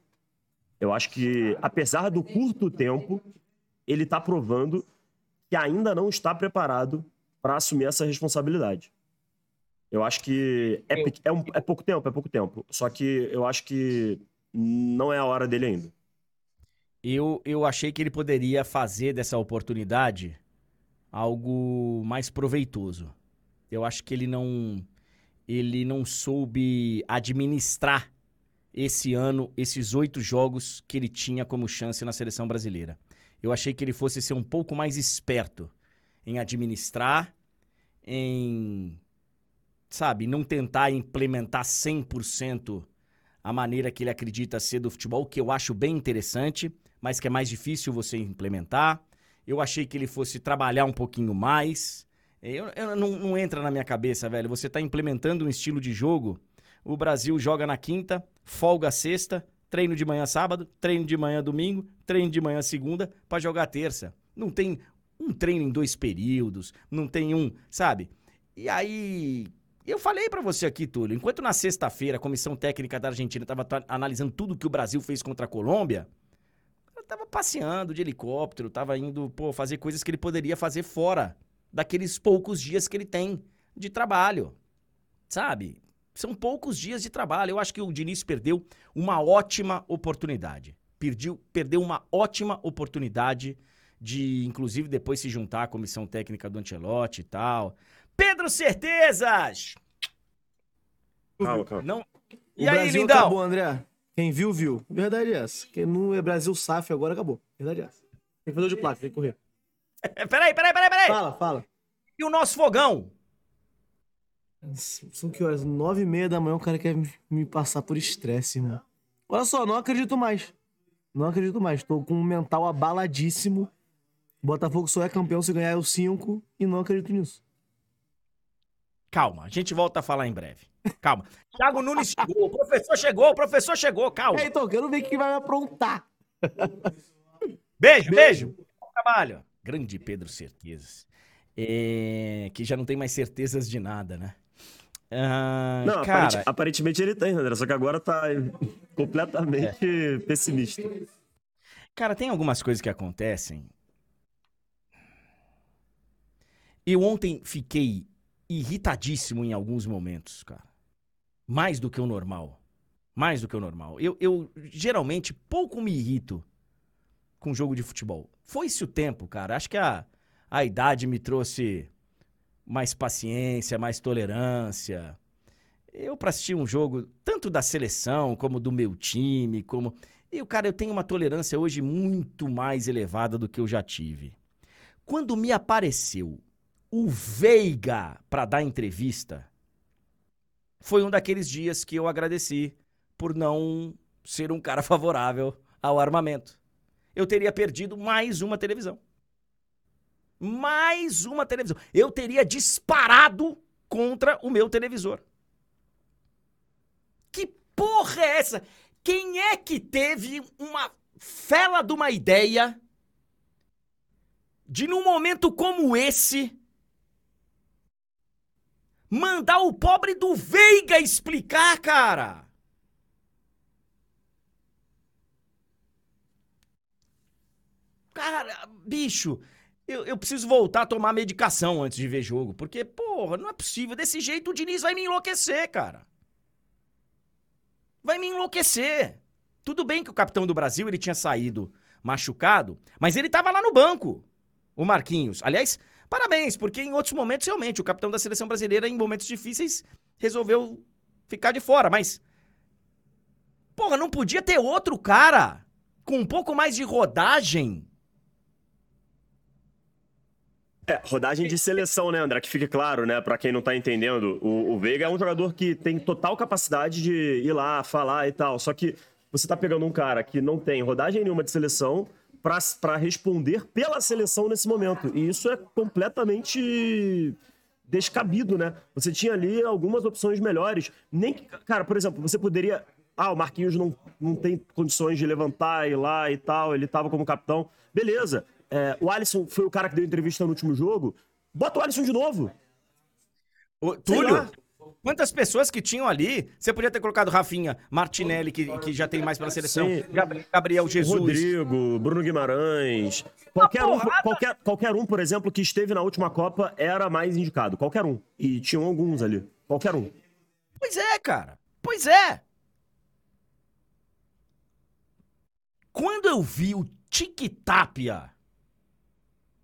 Eu acho que, apesar do curto tempo, ele está provando que ainda não está preparado para assumir essa responsabilidade. Eu acho que é, é, um, é pouco tempo, é pouco tempo. Só que eu acho que não é a hora dele ainda. Eu, eu achei que ele poderia fazer dessa oportunidade algo mais proveitoso. Eu acho que ele não ele não soube administrar esse ano, esses oito jogos que ele tinha como chance na seleção brasileira. Eu achei que ele fosse ser um pouco mais esperto em administrar, em sabe, não tentar implementar 100% a maneira que ele acredita ser do futebol, que eu acho bem interessante, mas que é mais difícil você implementar. Eu achei que ele fosse trabalhar um pouquinho mais. Eu, eu não, não, entra na minha cabeça, velho. Você está implementando um estilo de jogo. O Brasil joga na quinta, folga sexta, treino de manhã sábado, treino de manhã domingo, treino de manhã segunda, para jogar terça. Não tem um treino em dois períodos, não tem um, sabe? E aí, eu falei para você aqui, Túlio, enquanto na sexta-feira a comissão técnica da Argentina estava analisando tudo que o Brasil fez contra a Colômbia, eu tava passeando de helicóptero, tava indo, pô, fazer coisas que ele poderia fazer fora daqueles poucos dias que ele tem de trabalho. Sabe? São poucos dias de trabalho. Eu acho que o Diniz perdeu uma ótima oportunidade. Perdeu, perdeu uma ótima oportunidade de, inclusive, depois se juntar à comissão técnica do Ancelotti e tal. Pedro Certezas! Calma, calma. Não... E o aí, Brasil lindão? acabou, André. Quem viu, viu. Verdade é essa. Quem não é Brasil SAF agora, acabou. Verdade é essa. Tem que fazer o de placa, tem que correr. peraí, peraí, peraí, peraí. Fala, fala. E o nosso fogão? São que horas? Nove e meia da manhã o cara quer me passar por estresse, irmão. Olha só, não acredito mais. Não acredito mais. Tô com um mental abaladíssimo. Botafogo só é campeão se ganhar os cinco e não acredito nisso. Calma, a gente volta a falar em breve. Calma. Thiago Nunes chegou, o professor chegou, o professor chegou, calma. É, então, quero ver o que vai me aprontar. Beijo, beijo. beijo. Bom trabalho. Grande Pedro Certezas. É... Que já não tem mais certezas de nada, né? Ah, não, cara... aparentemente, aparentemente ele tem, André, só que agora tá completamente é. pessimista. Cara, tem algumas coisas que acontecem Eu ontem fiquei irritadíssimo em alguns momentos, cara. Mais do que o normal. Mais do que o normal. Eu, eu geralmente pouco me irrito com jogo de futebol. Foi-se o tempo, cara. Acho que a, a idade me trouxe mais paciência, mais tolerância. Eu, pra assistir um jogo, tanto da seleção como do meu time, como. Eu, cara, eu tenho uma tolerância hoje muito mais elevada do que eu já tive. Quando me apareceu o Veiga para dar entrevista, foi um daqueles dias que eu agradeci por não ser um cara favorável ao armamento. Eu teria perdido mais uma televisão. Mais uma televisão. Eu teria disparado contra o meu televisor. Que porra é essa? Quem é que teve uma fela de uma ideia de num momento como esse mandar o pobre do Veiga explicar, cara? Cara, bicho, eu, eu, preciso voltar a tomar medicação antes de ver jogo. Porque, porra, não é possível. Desse jeito o Diniz vai me enlouquecer, cara. Vai me enlouquecer. Tudo bem que o capitão do Brasil ele tinha saído machucado, mas ele tava lá no banco, o Marquinhos. Aliás, parabéns, porque em outros momentos, realmente, o capitão da seleção brasileira, em momentos difíceis, resolveu ficar de fora. Mas, porra, não podia ter outro cara com um pouco mais de rodagem É, rodagem de seleção, né, André? Que fique claro, né, para quem não tá entendendo, o, o, Veiga é um jogador que tem total capacidade de ir lá, falar e tal. Só que você tá pegando um cara que não tem rodagem nenhuma de seleção para responder pela seleção nesse momento. E isso é completamente descabido, né? Você tinha ali algumas opções melhores. Nem que, cara, por exemplo, você poderia. Ah, o Marquinhos não, não tem condições de levantar e ir lá e tal, ele tava como capitão. Beleza. É, o Alisson foi o cara que deu entrevista no último jogo. Bota o Alisson de novo. Ô, Túlio, quantas pessoas que tinham ali? Você podia ter colocado Rafinha, Martinelli, que, que já tem mais pela seleção, Sim. Gabriel Jesus. Rodrigo, Bruno Guimarães. Qualquer um, qualquer, qualquer um, por exemplo, que esteve na última Copa era mais indicado. Qualquer um. E tinham alguns ali. Qualquer um. Pois é, cara. Pois é. Quando eu vi o Tic Tapia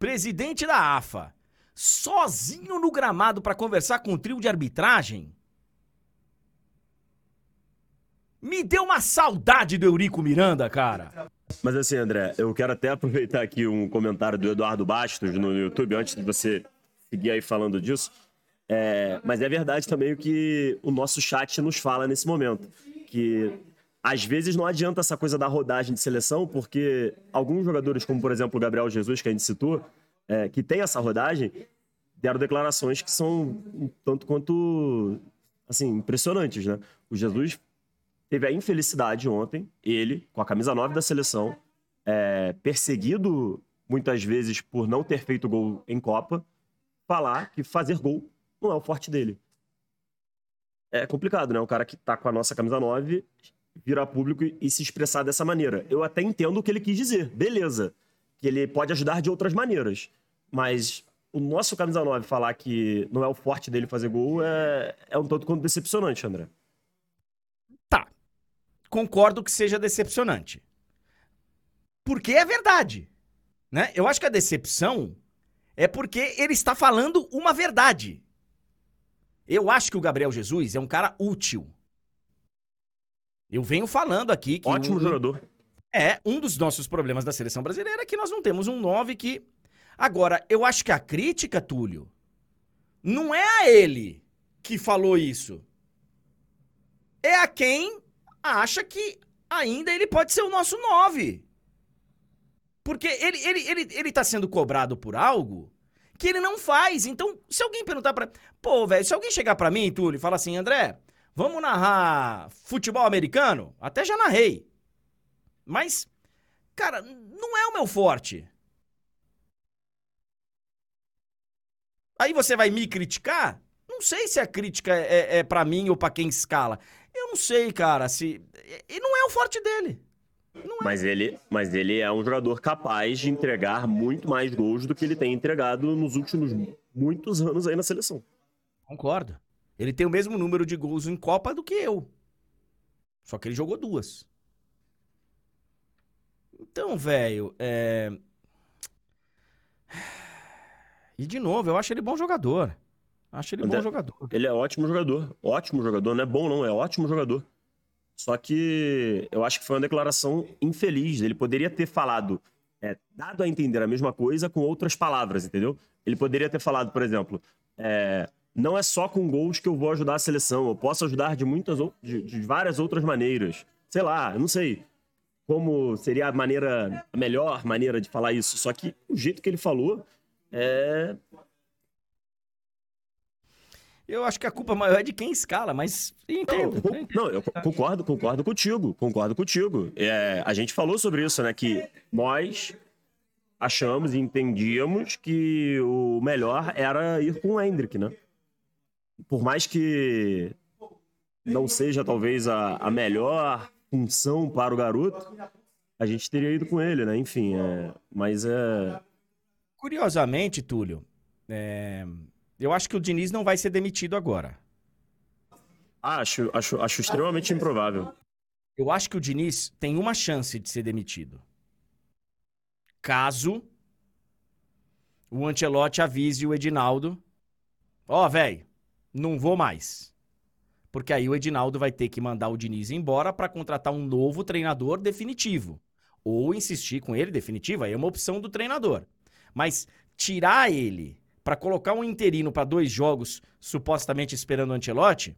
presidente da AFA, sozinho no gramado para conversar com o trio de arbitragem? Me deu uma saudade do Eurico Miranda, cara. Mas assim, André, eu quero até aproveitar aqui um comentário do Eduardo Bastos no YouTube, antes de você seguir aí falando disso. É, mas é verdade também o que o nosso chat nos fala nesse momento. Que às vezes não adianta essa coisa da rodagem de seleção, porque alguns jogadores, como por exemplo o Gabriel Jesus, que a gente citou, é, que tem essa rodagem, deram declarações que são um tanto quanto assim, impressionantes, né? O Jesus teve a infelicidade ontem, ele, com a camisa 9 da seleção, é, perseguido muitas vezes por não ter feito gol em Copa, falar que fazer gol não é o forte dele. É complicado, né? O cara que tá com a nossa camisa 9 virar público e se expressar dessa maneira. Eu até entendo o que ele quis dizer, beleza. Que ele pode ajudar de outras maneiras. Mas o nosso camisa 9 falar que não é o forte dele fazer gol é, é um tanto quanto decepcionante, André. Tá. Concordo que seja decepcionante. Porque é verdade. Né? Eu acho que a decepção é porque ele está falando uma verdade. Eu acho que o Gabriel Jesus é um cara útil. Eu venho falando aqui que. Ótimo um, jogador. É, um dos nossos problemas da seleção brasileira é que nós não temos um 9 que. Agora, eu acho que a crítica, Túlio, não é a ele que falou isso. É a quem acha que ainda ele pode ser o nosso 9. Porque ele, ele, ele, ele tá sendo cobrado por algo que ele não faz. Então, se alguém perguntar pra. Pô, velho, se alguém chegar pra mim, Túlio, e falar assim, André, Vamos narrar futebol americano? Até já narrei. Mas, cara, não é o meu forte. Aí você vai me criticar? Não sei se a crítica é, é para mim ou para quem escala. Eu não sei, cara, se. E não é o forte dele. É. Mas, ele, mas ele é um jogador capaz de entregar muito mais gols do que ele tem entregado nos últimos muitos anos aí na seleção. Concordo. Ele tem o mesmo número de gols em Copa do que eu. Só que ele jogou duas. Então, velho, é... E de novo, eu acho ele bom jogador. Acho ele André, bom jogador. Ele é ótimo jogador. Ótimo jogador. Não é bom, não. É ótimo jogador. Só que eu acho que foi uma declaração infeliz. Ele poderia ter falado, é, dado a entender a mesma coisa com outras palavras, entendeu? Ele poderia ter falado, por exemplo, é, não é só com gols que eu vou ajudar a seleção. Eu posso ajudar de muitas de, de várias outras maneiras. Sei lá, eu não sei como seria a maneira, a melhor maneira de falar isso. Só que o jeito que ele falou é. Eu acho que a culpa maior é de quem escala, mas entendo. Não, eu, não, eu concordo, concordo contigo, concordo contigo. É, a gente falou sobre isso, né? Que nós achamos e entendíamos que o melhor era ir com o Hendrick, né? Por mais que não seja talvez a, a melhor função para o garoto, a gente teria ido com ele, né? Enfim, é, mas é. Curiosamente, Túlio, é, eu acho que o Diniz não vai ser demitido agora. Acho, acho, acho extremamente improvável. Eu acho que o Diniz tem uma chance de ser demitido. Caso o Ancelotti avise o Edinaldo: Ó, oh, velho, não vou mais. Porque aí o Edinaldo vai ter que mandar o Diniz embora para contratar um novo treinador definitivo. Ou insistir com ele definitivo, aí é uma opção do treinador. Mas tirar ele para colocar um interino para dois jogos, supostamente esperando o Ancelotti,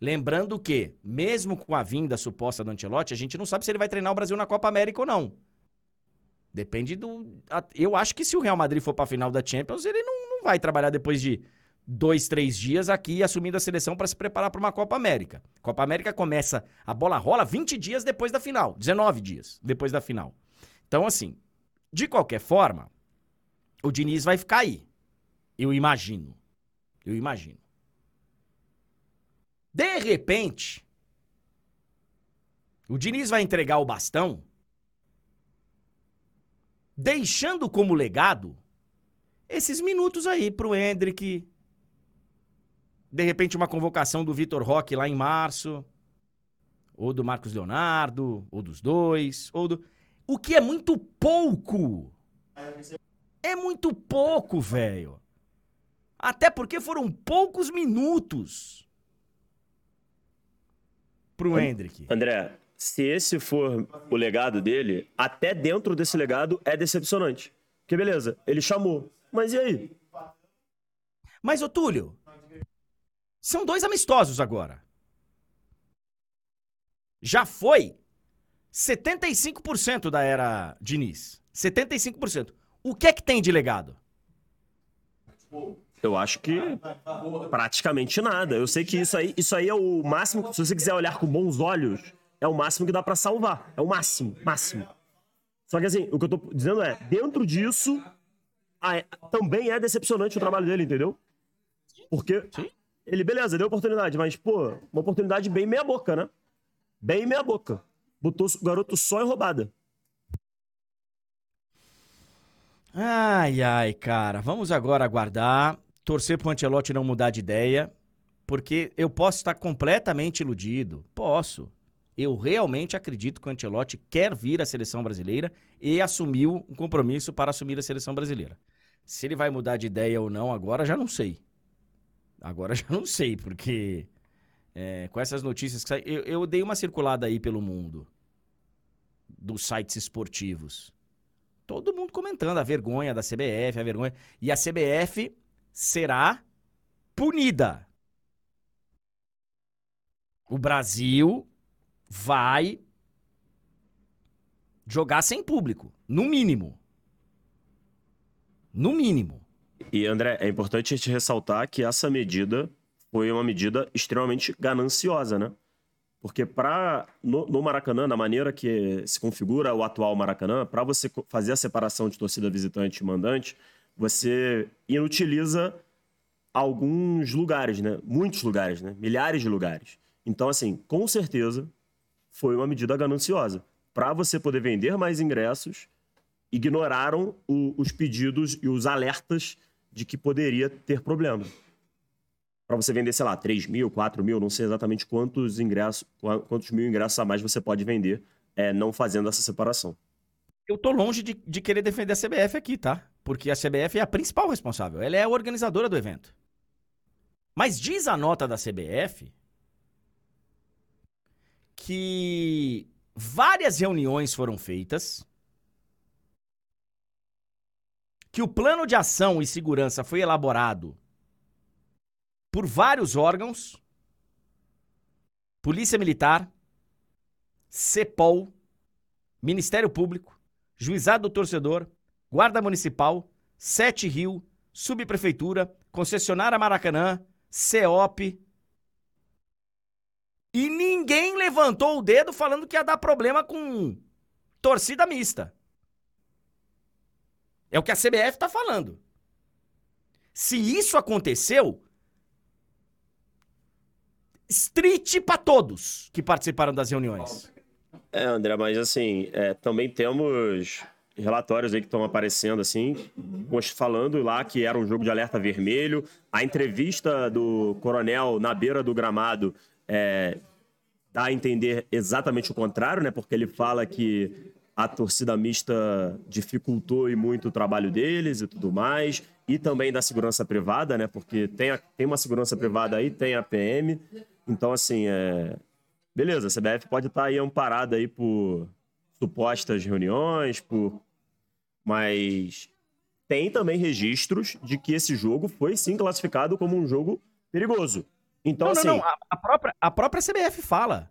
lembrando que, mesmo com a vinda suposta do Ancelotti, a gente não sabe se ele vai treinar o Brasil na Copa América ou não. Depende do. Eu acho que se o Real Madrid for para a final da Champions, ele não, não vai trabalhar depois de dois, três dias aqui assumindo a seleção para se preparar para uma Copa América. Copa América começa, a bola rola 20 dias depois da final, 19 dias depois da final. Então, assim, de qualquer forma, o Diniz vai ficar aí. Eu imagino. Eu imagino. De repente, o Diniz vai entregar o bastão, deixando como legado esses minutos aí pro Hendrick, de repente, uma convocação do Vitor Roque lá em março. Ou do Marcos Leonardo, ou dos dois, ou do. O que é muito pouco. É muito pouco, velho. Até porque foram poucos minutos pro Hendrick. André, se esse for o legado dele, até dentro desse legado é decepcionante. Porque beleza, ele chamou. Mas e aí? Mas, ô Túlio, são dois amistosos agora. Já foi 75% da era Diniz. 75%. O que é que tem de legado? Eu acho que praticamente nada. Eu sei que isso aí, isso aí é o máximo. Se você quiser olhar com bons olhos, é o máximo que dá para salvar. É o máximo, máximo. Só que assim, o que eu tô dizendo é, dentro disso, também é decepcionante o trabalho dele, entendeu? Porque Sim. Ele, beleza, deu oportunidade, mas, pô, uma oportunidade bem meia boca, né? Bem meia boca. Botou o garoto só em roubada. Ai, ai, cara. Vamos agora aguardar, torcer pro Antelote não mudar de ideia, porque eu posso estar completamente iludido. Posso. Eu realmente acredito que o Ancelotti quer vir à seleção brasileira e assumiu um compromisso para assumir a seleção brasileira. Se ele vai mudar de ideia ou não agora, já não sei. Agora já não sei, porque é, com essas notícias que eu, eu dei uma circulada aí pelo mundo dos sites esportivos. Todo mundo comentando a vergonha da CBF, a vergonha. E a CBF será punida. O Brasil vai jogar sem público, no mínimo. No mínimo. E, André, é importante a gente ressaltar que essa medida foi uma medida extremamente gananciosa, né? Porque para no, no, Maracanã, na maneira que se configura o atual Maracanã, para você fazer a separação de torcida visitante e mandante, você inutiliza alguns lugares, né? Muitos lugares, né? Milhares de lugares. Então, assim, com certeza foi uma medida gananciosa. Para você poder vender mais ingressos, ignoraram o, os pedidos e os alertas de que poderia ter problema. Para você vender, sei lá, 3 mil, 4 mil, não sei exatamente quantos ingressos, quantos mil ingressos a mais você pode vender é, não fazendo essa separação. Eu tô longe de, de querer defender a CBF aqui, tá? Porque a CBF é a principal responsável. Ela é a organizadora do evento. Mas diz a nota da CBF que várias reuniões foram feitas, que o plano de ação e segurança foi elaborado por vários órgãos, Polícia Militar, CEPOL, Ministério Público, Juizado do Torcedor, Guarda Municipal, Sete Rio, Subprefeitura, Concessionária Maracanã, CEOP. E ninguém levantou o dedo falando que ia dar problema com torcida mista. É o que a CBF está falando. Se isso aconteceu, street para todos que participaram das reuniões. É, André, mas assim, é, também temos relatórios aí que estão aparecendo assim, falando lá que era um jogo de alerta vermelho. A entrevista do coronel na beira do gramado é, dá a entender exatamente o contrário, né? Porque ele fala que a torcida mista dificultou e muito o trabalho deles e tudo mais, e também da segurança privada, né? Porque tem, a, tem uma segurança privada aí, tem a PM. Então, assim, é, beleza, a CBF pode estar tá aí amparada aí por supostas reuniões, por mas tem também registros de que esse jogo foi sim classificado como um jogo perigoso. Então, não, assim. Não, não. A, a, própria, a própria CBF fala.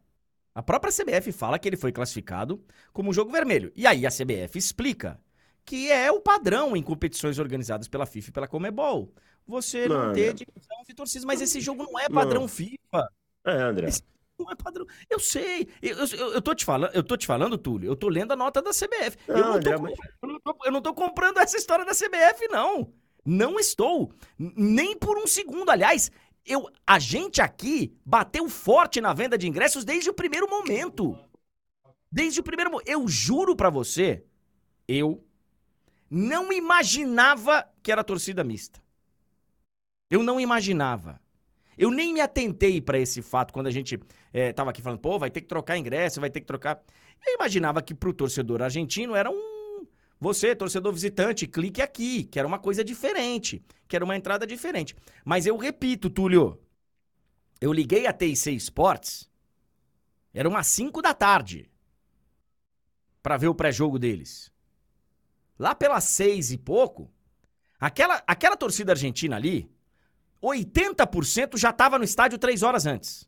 A própria CBF fala que ele foi classificado como um jogo vermelho. E aí a CBF explica que é o padrão em competições organizadas pela FIFA e pela Comebol. Você não, não ter divisão de torcidas, mas esse jogo não é padrão não. FIFA. É, André. Esse não é padrão. Eu sei. Eu, eu, eu, tô te falando, eu tô te falando, Túlio. Eu tô lendo a nota da CBF. Não, eu, não tô, André, eu, não tô, eu não tô comprando essa história da CBF, não. Não estou. Nem por um segundo. Aliás, eu, a gente aqui bateu forte na venda de ingressos desde o primeiro momento. Desde o primeiro momento. Eu juro para você, eu não imaginava que era torcida mista. Eu não imaginava. Eu nem me atentei para esse fato quando a gente é, tava aqui falando, pô, vai ter que trocar ingresso, vai ter que trocar. Eu imaginava que pro torcedor argentino era um. Você, torcedor visitante, clique aqui, que era uma coisa diferente, que era uma entrada diferente. Mas eu repito, Túlio, eu liguei a TIC Sports, era umas 5 da tarde, para ver o pré-jogo deles. Lá pelas seis e pouco, aquela, aquela torcida argentina ali, 80% já estava no estádio três horas antes.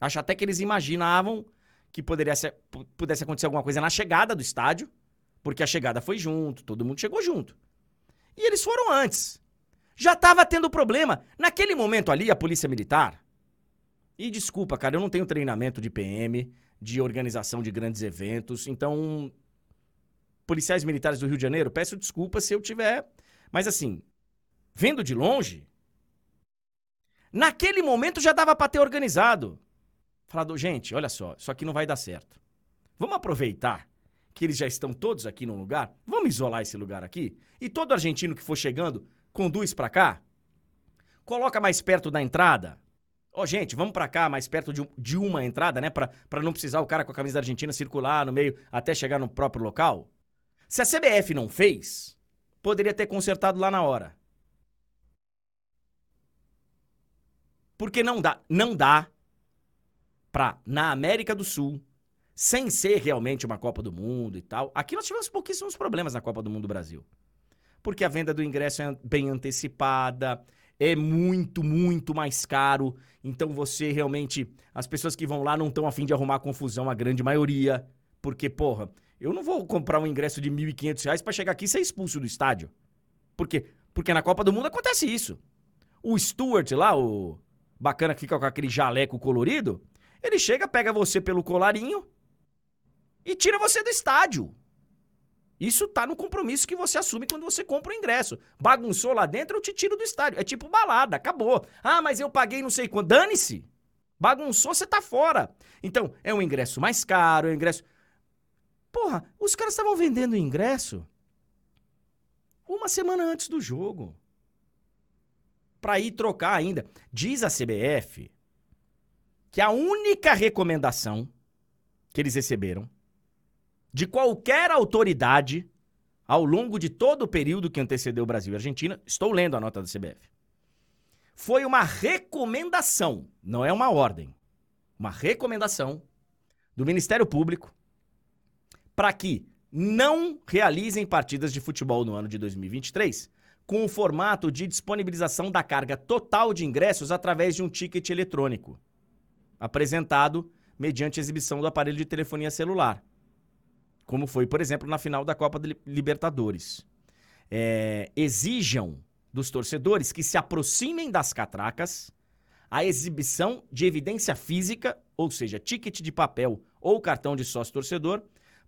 Acho até que eles imaginavam que poderia ser, pudesse acontecer alguma coisa na chegada do estádio, porque a chegada foi junto, todo mundo chegou junto. E eles foram antes. Já estava tendo problema. Naquele momento ali, a polícia militar. E desculpa, cara, eu não tenho treinamento de PM, de organização de grandes eventos, então. Policiais militares do Rio de Janeiro, peço desculpa se eu tiver. Mas assim, vendo de longe, Naquele momento já dava para ter organizado. Falado, gente, olha só, isso aqui não vai dar certo. Vamos aproveitar que eles já estão todos aqui no lugar, vamos isolar esse lugar aqui, e todo argentino que for chegando, conduz para cá, coloca mais perto da entrada. Ó, oh, gente, vamos para cá, mais perto de, de, uma entrada, né? Pra não precisar o cara com a camisa da Argentina circular no meio até chegar no próprio local. Se a CBF não fez, poderia ter consertado lá na hora. Porque não dá, não dá pra, na América do Sul, sem ser realmente uma Copa do Mundo e tal. Aqui nós tivemos pouquíssimos problemas na Copa do Mundo do Brasil. Porque a venda do ingresso é bem antecipada, é muito, muito mais caro. Então você realmente. As pessoas que vão lá não estão afim de arrumar confusão, a grande maioria. Porque, porra, eu não vou comprar um ingresso de R$ 1.500 para chegar aqui e ser expulso do estádio. Por quê? Porque na Copa do Mundo acontece isso. O Stuart lá, o bacana que fica com aquele jaleco colorido, ele chega, pega você pelo colarinho e tira você do estádio. Isso tá no compromisso que você assume quando você compra o ingresso. Bagunçou lá dentro, eu te tiro do estádio. É tipo balada, acabou. Ah, mas eu paguei não sei quanto. Dane-se. Bagunçou, você tá fora. Então, é um ingresso mais caro, é um ingresso. Porra, os caras estavam vendendo ingresso uma semana antes do jogo. para ir trocar ainda. Diz a CBF que a única recomendação que eles receberam de qualquer autoridade ao longo de todo o período que antecedeu o Brasil e a Argentina, estou lendo a nota da CBF, foi uma recomendação, não é uma ordem, uma recomendação do Ministério Público para que não realizem partidas de futebol no ano de 2023 com o formato de disponibilização da carga total de ingressos através de um ticket eletrônico, apresentado mediante exibição do aparelho de telefonia celular como foi, por exemplo, na final da Copa Libertadores. É, exijam dos torcedores que se aproximem das catracas a exibição de evidência física, ou seja, ticket de papel ou cartão de sócio torcedor,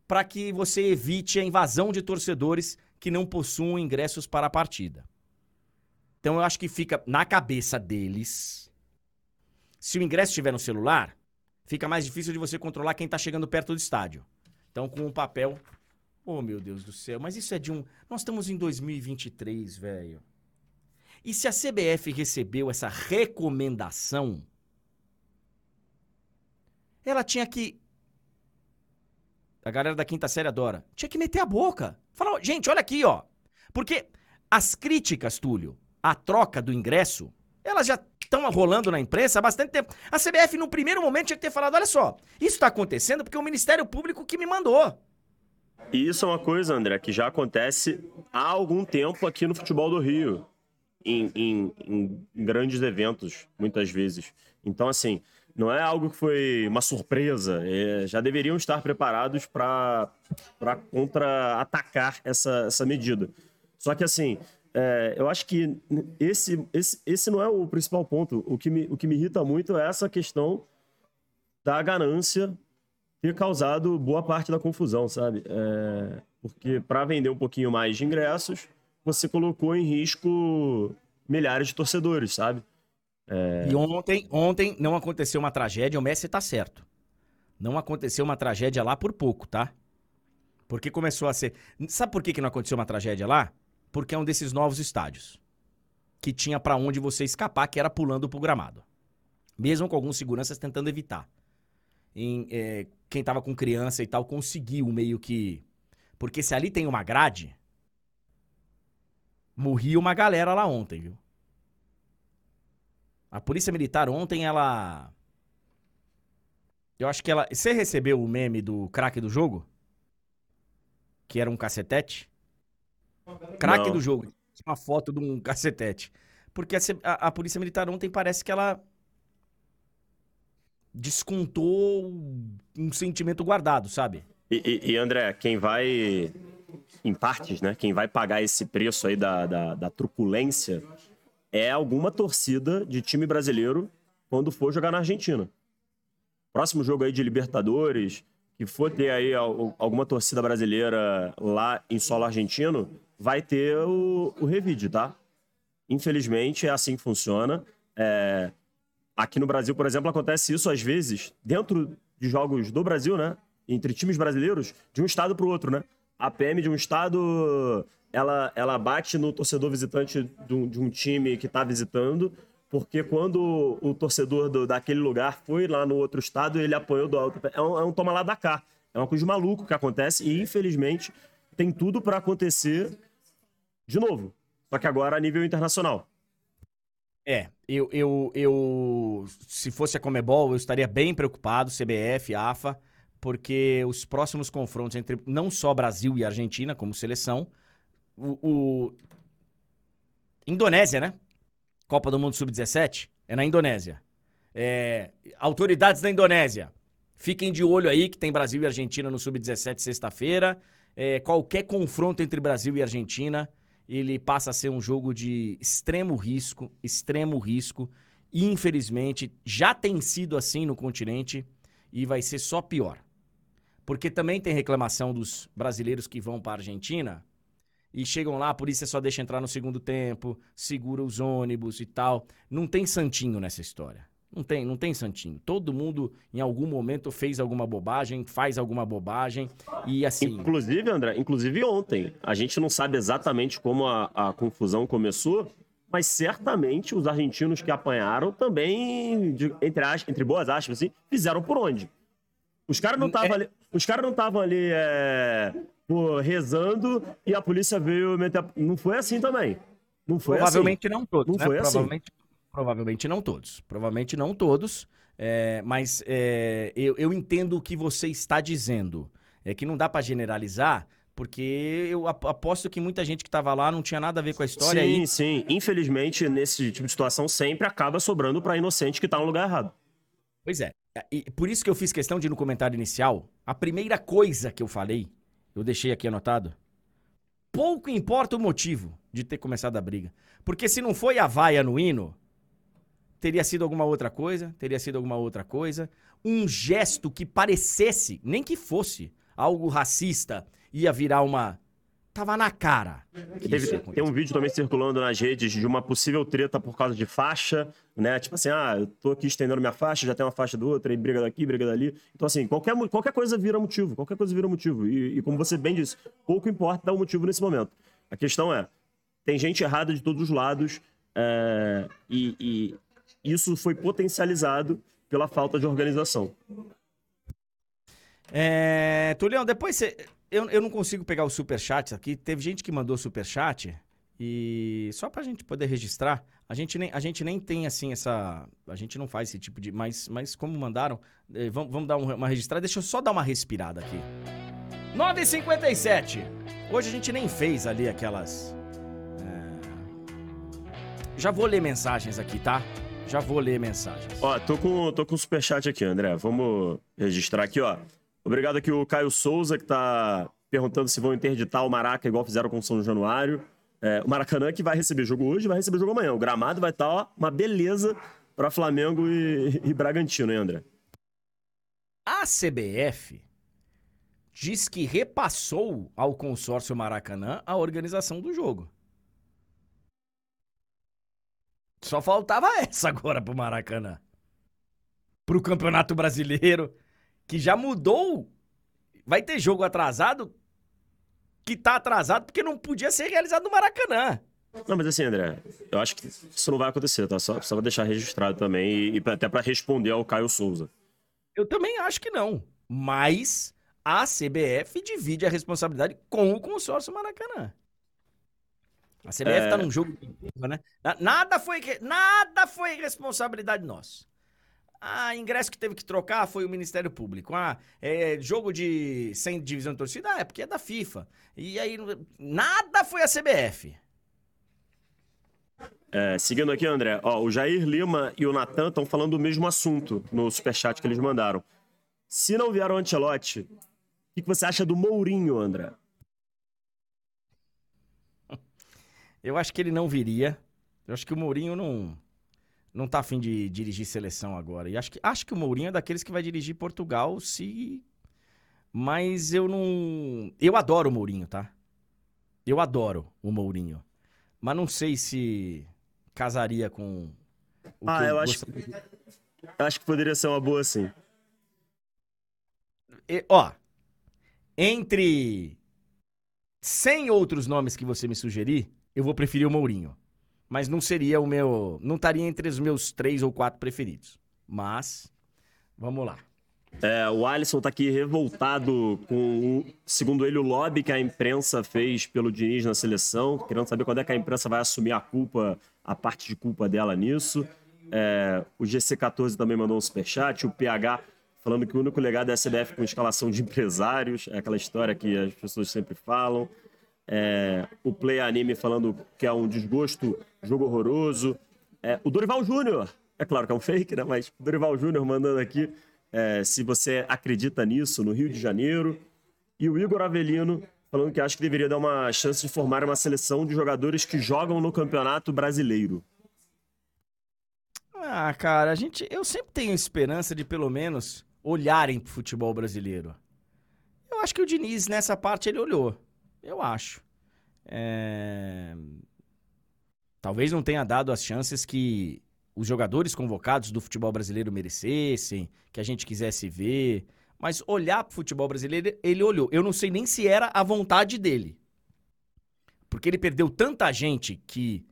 para que você evite a invasão de torcedores que não possuam ingressos para a partida. Então eu acho que fica na cabeça deles. Se o ingresso estiver no celular, fica mais difícil de você controlar quem está chegando perto do estádio. Então, com um papel. Oh, meu Deus do céu, mas isso é de um. Nós estamos em 2023, velho. E se a CBF recebeu essa recomendação, ela tinha que. A galera da quinta série adora. Tinha que meter a boca. Falar, gente, olha aqui, ó. Porque as críticas, Túlio, a troca do ingresso, elas já estão rolando na imprensa há bastante tempo. A CBF, no primeiro momento, tinha que ter falado: olha só, isso está acontecendo porque o Ministério Público que me mandou. E isso é uma coisa, André, que já acontece há algum tempo aqui no futebol do Rio, em, em, em grandes eventos, muitas vezes. Então, assim, não é algo que foi uma surpresa. É, já deveriam estar preparados para contra-atacar essa, essa medida. Só que, assim, é, eu acho que esse, esse, esse não é o principal ponto. O que, me, o que me irrita muito é essa questão da ganância ter causado boa parte da confusão, sabe? É, porque para vender um pouquinho mais de ingressos, você colocou em risco milhares de torcedores, sabe? É... E ontem, ontem não aconteceu uma tragédia, o Messi tá certo. Não aconteceu uma tragédia lá por pouco, tá? Porque começou a ser. Sabe por que, que não aconteceu uma tragédia lá? Porque é um desses novos estádios que tinha para onde você escapar, que era pulando pro gramado. Mesmo com alguns seguranças tentando evitar. Em, é, quem tava com criança e tal conseguiu meio que. Porque se ali tem uma grade, morria uma galera lá ontem, viu? A polícia militar ontem, ela. Eu acho que ela. Você recebeu o meme do craque do jogo? Que era um cacetete? Craque do jogo. Uma foto de um cacetete. Porque a, a, a, Polícia Militar ontem parece que ela descontou um sentimento guardado, sabe? E, e, e, André, quem vai, em partes, né? Quem vai pagar esse preço aí da, da, da truculência é alguma torcida de time brasileiro quando for jogar na Argentina. Próximo jogo aí de Libertadores, que for ter aí alguma torcida brasileira lá em solo argentino, vai ter o, o revide, tá? Infelizmente, é assim que funciona. É... Aqui no Brasil, por exemplo, acontece isso às vezes, dentro de jogos do Brasil, né? Entre times brasileiros, de um estado para o outro, né? A PM de um estado, ela, ela bate no torcedor visitante de um, de um time que está visitando, porque quando o torcedor do, daquele lugar foi lá no outro estado, ele apoiou do alto. É um, é um toma lá da cá. É uma coisa de maluco que acontece e, infelizmente, tem tudo para acontecer de novo. Só que agora a nível internacional. É, eu, eu, eu. Se fosse a Comebol, eu estaria bem preocupado, CBF, AFA, porque os próximos confrontos entre não só Brasil e Argentina, como seleção, o. o... Indonésia, né? Copa do Mundo Sub-17 é na Indonésia. É... Autoridades da Indonésia, fiquem de olho aí que tem Brasil e Argentina no Sub-17 sexta-feira. É... Qualquer confronto entre Brasil e Argentina ele passa a ser um jogo de extremo risco, extremo risco. E, infelizmente, já tem sido assim no continente e vai ser só pior. Porque também tem reclamação dos brasileiros que vão para a Argentina e chegam lá, a polícia só deixa entrar no segundo tempo, segura os ônibus e tal. Não tem santinho nessa história. Não tem, não tem santinho. Todo mundo, em algum momento, fez alguma bobagem, faz alguma bobagem e assim. Inclusive, André, inclusive ontem, a gente não sabe exatamente como a, a confusão começou, mas certamente os argentinos que apanharam também, de, entre, as, entre boas aspas, assim, fizeram por onde? Os caras não estavam é... ali, os caras não estavam ali é, pô, rezando e a polícia veio meter. Não foi assim também. Não foi Provavelmente assim. não todos, não né? Foi assim. Provavelmente, assim. Provavelmente não todos. Provavelmente não todos. É, mas é, eu, eu entendo o que você está dizendo. É que não dá para generalizar, porque eu aposto que muita gente que estava lá não tinha nada a ver com a história. Sim, sim. Infelizmente, nesse tipo de situação, sempre acaba sobrando para inocente que tá no lugar errado. Pois é. E por isso que eu fiz questão de, no comentário inicial, a primeira coisa que eu falei, eu deixei aqui anotado. Pouco importa o motivo de ter começado a briga. Porque se não foi a vaia no hino, teria sido alguma outra coisa, teria sido alguma outra coisa. Um gesto que parecesse, nem que fosse, algo racista, ia virar uma Tava na cara. Teve, tem um vídeo também circulando nas redes de uma possível treta por causa de faixa, né? Tipo assim, ah, eu tô aqui estendendo minha faixa, já tem uma faixa do outro, aí briga daqui, briga dali. Então, assim, qualquer, qualquer coisa vira motivo, qualquer coisa vira motivo. E, e como você bem disse, pouco importa dar um motivo nesse momento. A questão é, tem gente errada de todos os lados, é, e, e isso foi potencializado pela falta de organização. É, Tulião, depois você eu, eu não consigo pegar o superchat aqui. Teve gente que mandou superchat e só pra gente poder registrar, a gente nem, a gente nem tem assim essa. A gente não faz esse tipo de. Mas, mas como mandaram, eh, vamos, vamos dar uma registrada. Deixa eu só dar uma respirada aqui. 9h57. Hoje a gente nem fez ali aquelas. É... Já vou ler mensagens aqui, tá? Já vou ler mensagens. Ó, tô com, tô com o superchat aqui, André. Vamos registrar aqui, ó. Obrigado aqui o Caio Souza, que está perguntando se vão interditar o Maraca igual fizeram com o São Januário. É, o Maracanã que vai receber jogo hoje, vai receber jogo amanhã. O gramado vai estar tá, uma beleza para Flamengo e, e Bragantino, hein, André? A CBF diz que repassou ao consórcio Maracanã a organização do jogo. Só faltava essa agora pro Maracanã. Pro Campeonato Brasileiro que já mudou. Vai ter jogo atrasado que tá atrasado porque não podia ser realizado no Maracanã. Não, mas assim, André, eu acho que isso não vai acontecer, tá? Só, só deixar registrado também e, e até para responder ao Caio Souza. Eu também acho que não. Mas a CBF divide a responsabilidade com o consórcio Maracanã. A CBF é... tá num jogo, né? Nada foi, nada foi responsabilidade nossa. Ah, ingresso que teve que trocar foi o Ministério Público. Ah, é, jogo de sem divisão de torcida, ah, é porque é da FIFA. E aí, nada foi a CBF. É, seguindo aqui, André, ó, o Jair Lima e o Natan estão falando do mesmo assunto no superchat que eles mandaram. Se não vier o Ancelotti, o que, que você acha do Mourinho, André? Eu acho que ele não viria. Eu acho que o Mourinho não não tá afim de dirigir seleção agora. E acho que, acho que o Mourinho é daqueles que vai dirigir Portugal se. Mas eu não. Eu adoro o Mourinho, tá? Eu adoro o Mourinho. Mas não sei se casaria com. ah, eu, eu acho. Que... Eu acho que poderia ser uma boa, sim. E, ó. Entre 100 outros nomes que você me sugerir, eu vou preferir o Mourinho mas não seria o meu. Não estaria entre os meus três ou quatro preferidos. Mas, vamos lá. É, o Alisson tá aqui revoltado com, segundo ele, o lobby que a imprensa fez pelo Diniz na seleção, querendo saber quando é que a imprensa vai assumir a culpa, a parte de culpa dela nisso. É, o GC14 também mandou um superchat, o PH falando que o único legado é a CBF com escalação de empresários, é aquela história que as pessoas sempre falam. É, o Play Anime falando que é um desgosto, jogo horroroso. É, o Dorival Júnior, é claro que é um fake, né? Mas o Dorival Júnior mandando aqui é, se você acredita nisso no Rio de Janeiro. E o Igor Avelino falando que acha que deveria dar uma chance de formar uma seleção de jogadores que jogam no Campeonato Brasileiro. Ah, cara, a gente, eu sempre tenho esperança de pelo menos olharem pro futebol brasileiro. Eu acho que o Diniz nessa parte ele olhou. Eu acho. É... Talvez não tenha dado as chances que os jogadores convocados do futebol brasileiro merecessem, que a gente quisesse ver. Mas olhar pro futebol brasileiro, ele olhou. Eu não sei nem se era a vontade dele. Porque ele perdeu tanta gente que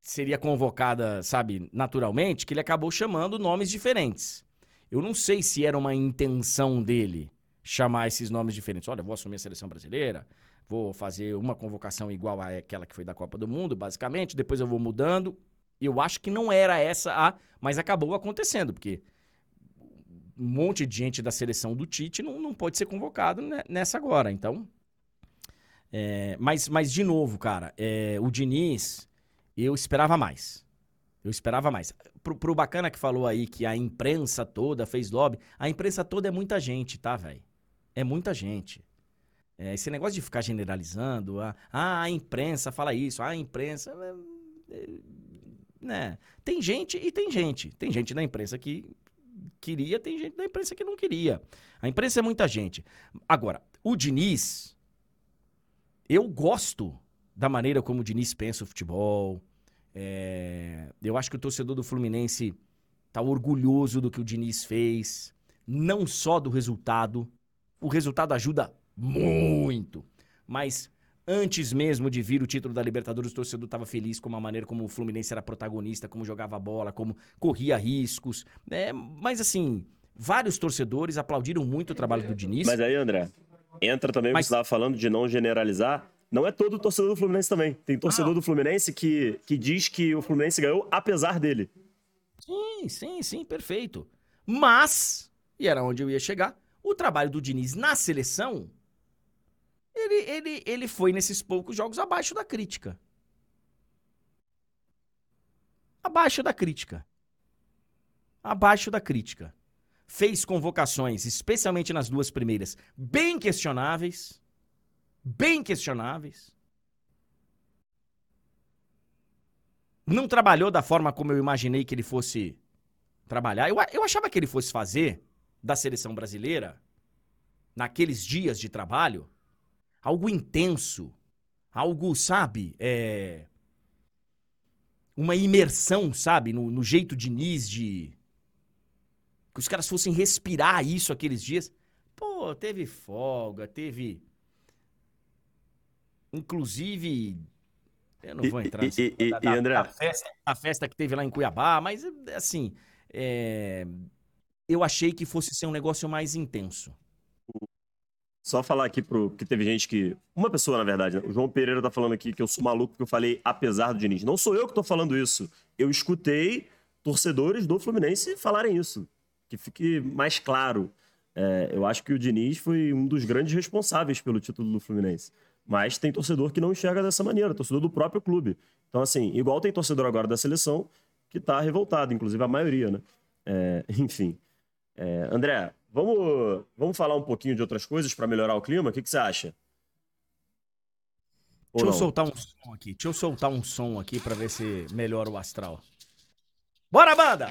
seria convocada, sabe, naturalmente, que ele acabou chamando nomes diferentes. Eu não sei se era uma intenção dele chamar esses nomes diferentes. Olha, vou assumir a seleção brasileira, vou fazer uma convocação igual àquela que foi da Copa do Mundo, basicamente, depois eu vou mudando. Eu acho que não era essa a, mas acabou acontecendo, porque um monte de gente da seleção do Tite não, não pode ser convocado nessa agora. Então, é, mas, mas, de novo, cara, é, o Diniz, eu esperava mais. Eu esperava mais. Pro, pro bacana que falou aí que a imprensa toda fez lobby, a imprensa toda é muita gente, tá, velho? É muita gente. É, esse negócio de ficar generalizando, ah, a imprensa fala isso, ah, a imprensa. É, é, né? Tem gente e tem gente. Tem gente na imprensa que queria, tem gente na imprensa que não queria. A imprensa é muita gente. Agora, o Diniz, eu gosto da maneira como o Diniz pensa o futebol. É, eu acho que o torcedor do Fluminense tá orgulhoso do que o Diniz fez, não só do resultado. O resultado ajuda muito, mas antes mesmo de vir o título da Libertadores, o torcedor estava feliz com a maneira como o Fluminense era protagonista, como jogava bola, como corria riscos. É, mas assim, vários torcedores aplaudiram muito o trabalho do Diniz. Mas aí, André, entra também o que você estava falando de não generalizar. Não é todo torcedor do Fluminense também. Tem torcedor ah. do Fluminense que, que diz que o Fluminense ganhou apesar dele. Sim, sim, sim, perfeito. Mas, e era onde eu ia chegar, o trabalho do Diniz na seleção, ele, ele, ele foi nesses poucos jogos abaixo da crítica. Abaixo da crítica. Abaixo da crítica fez convocações, especialmente nas duas primeiras, bem questionáveis. Bem questionáveis. Não trabalhou da forma como eu imaginei que ele fosse trabalhar. Eu, eu achava que ele fosse fazer da seleção brasileira, naqueles dias de trabalho, algo intenso. Algo, sabe? É... Uma imersão, sabe? No, no jeito de Nis de que os caras fossem respirar isso aqueles dias. Pô, teve folga, teve. Inclusive. Eu não vou entrar nessa. E, e, da, e, André? A festa, a festa que teve lá em Cuiabá, mas assim. É, eu achei que fosse ser um negócio mais intenso. Só falar aqui pro. que teve gente que. Uma pessoa, na verdade, né? o João Pereira tá falando aqui que eu sou maluco porque eu falei apesar do Diniz. Não sou eu que tô falando isso. Eu escutei torcedores do Fluminense falarem isso que fique mais claro. É, eu acho que o Diniz foi um dos grandes responsáveis pelo título do Fluminense. Mas tem torcedor que não enxerga dessa maneira, torcedor do próprio clube. Então, assim, igual tem torcedor agora da seleção que está revoltado, inclusive a maioria, né? É, enfim. É, André, vamos, vamos falar um pouquinho de outras coisas para melhorar o clima? O que, que você acha? Ou Deixa não? eu soltar um som aqui. Deixa eu soltar um som aqui para ver se melhora o astral. Bora, banda!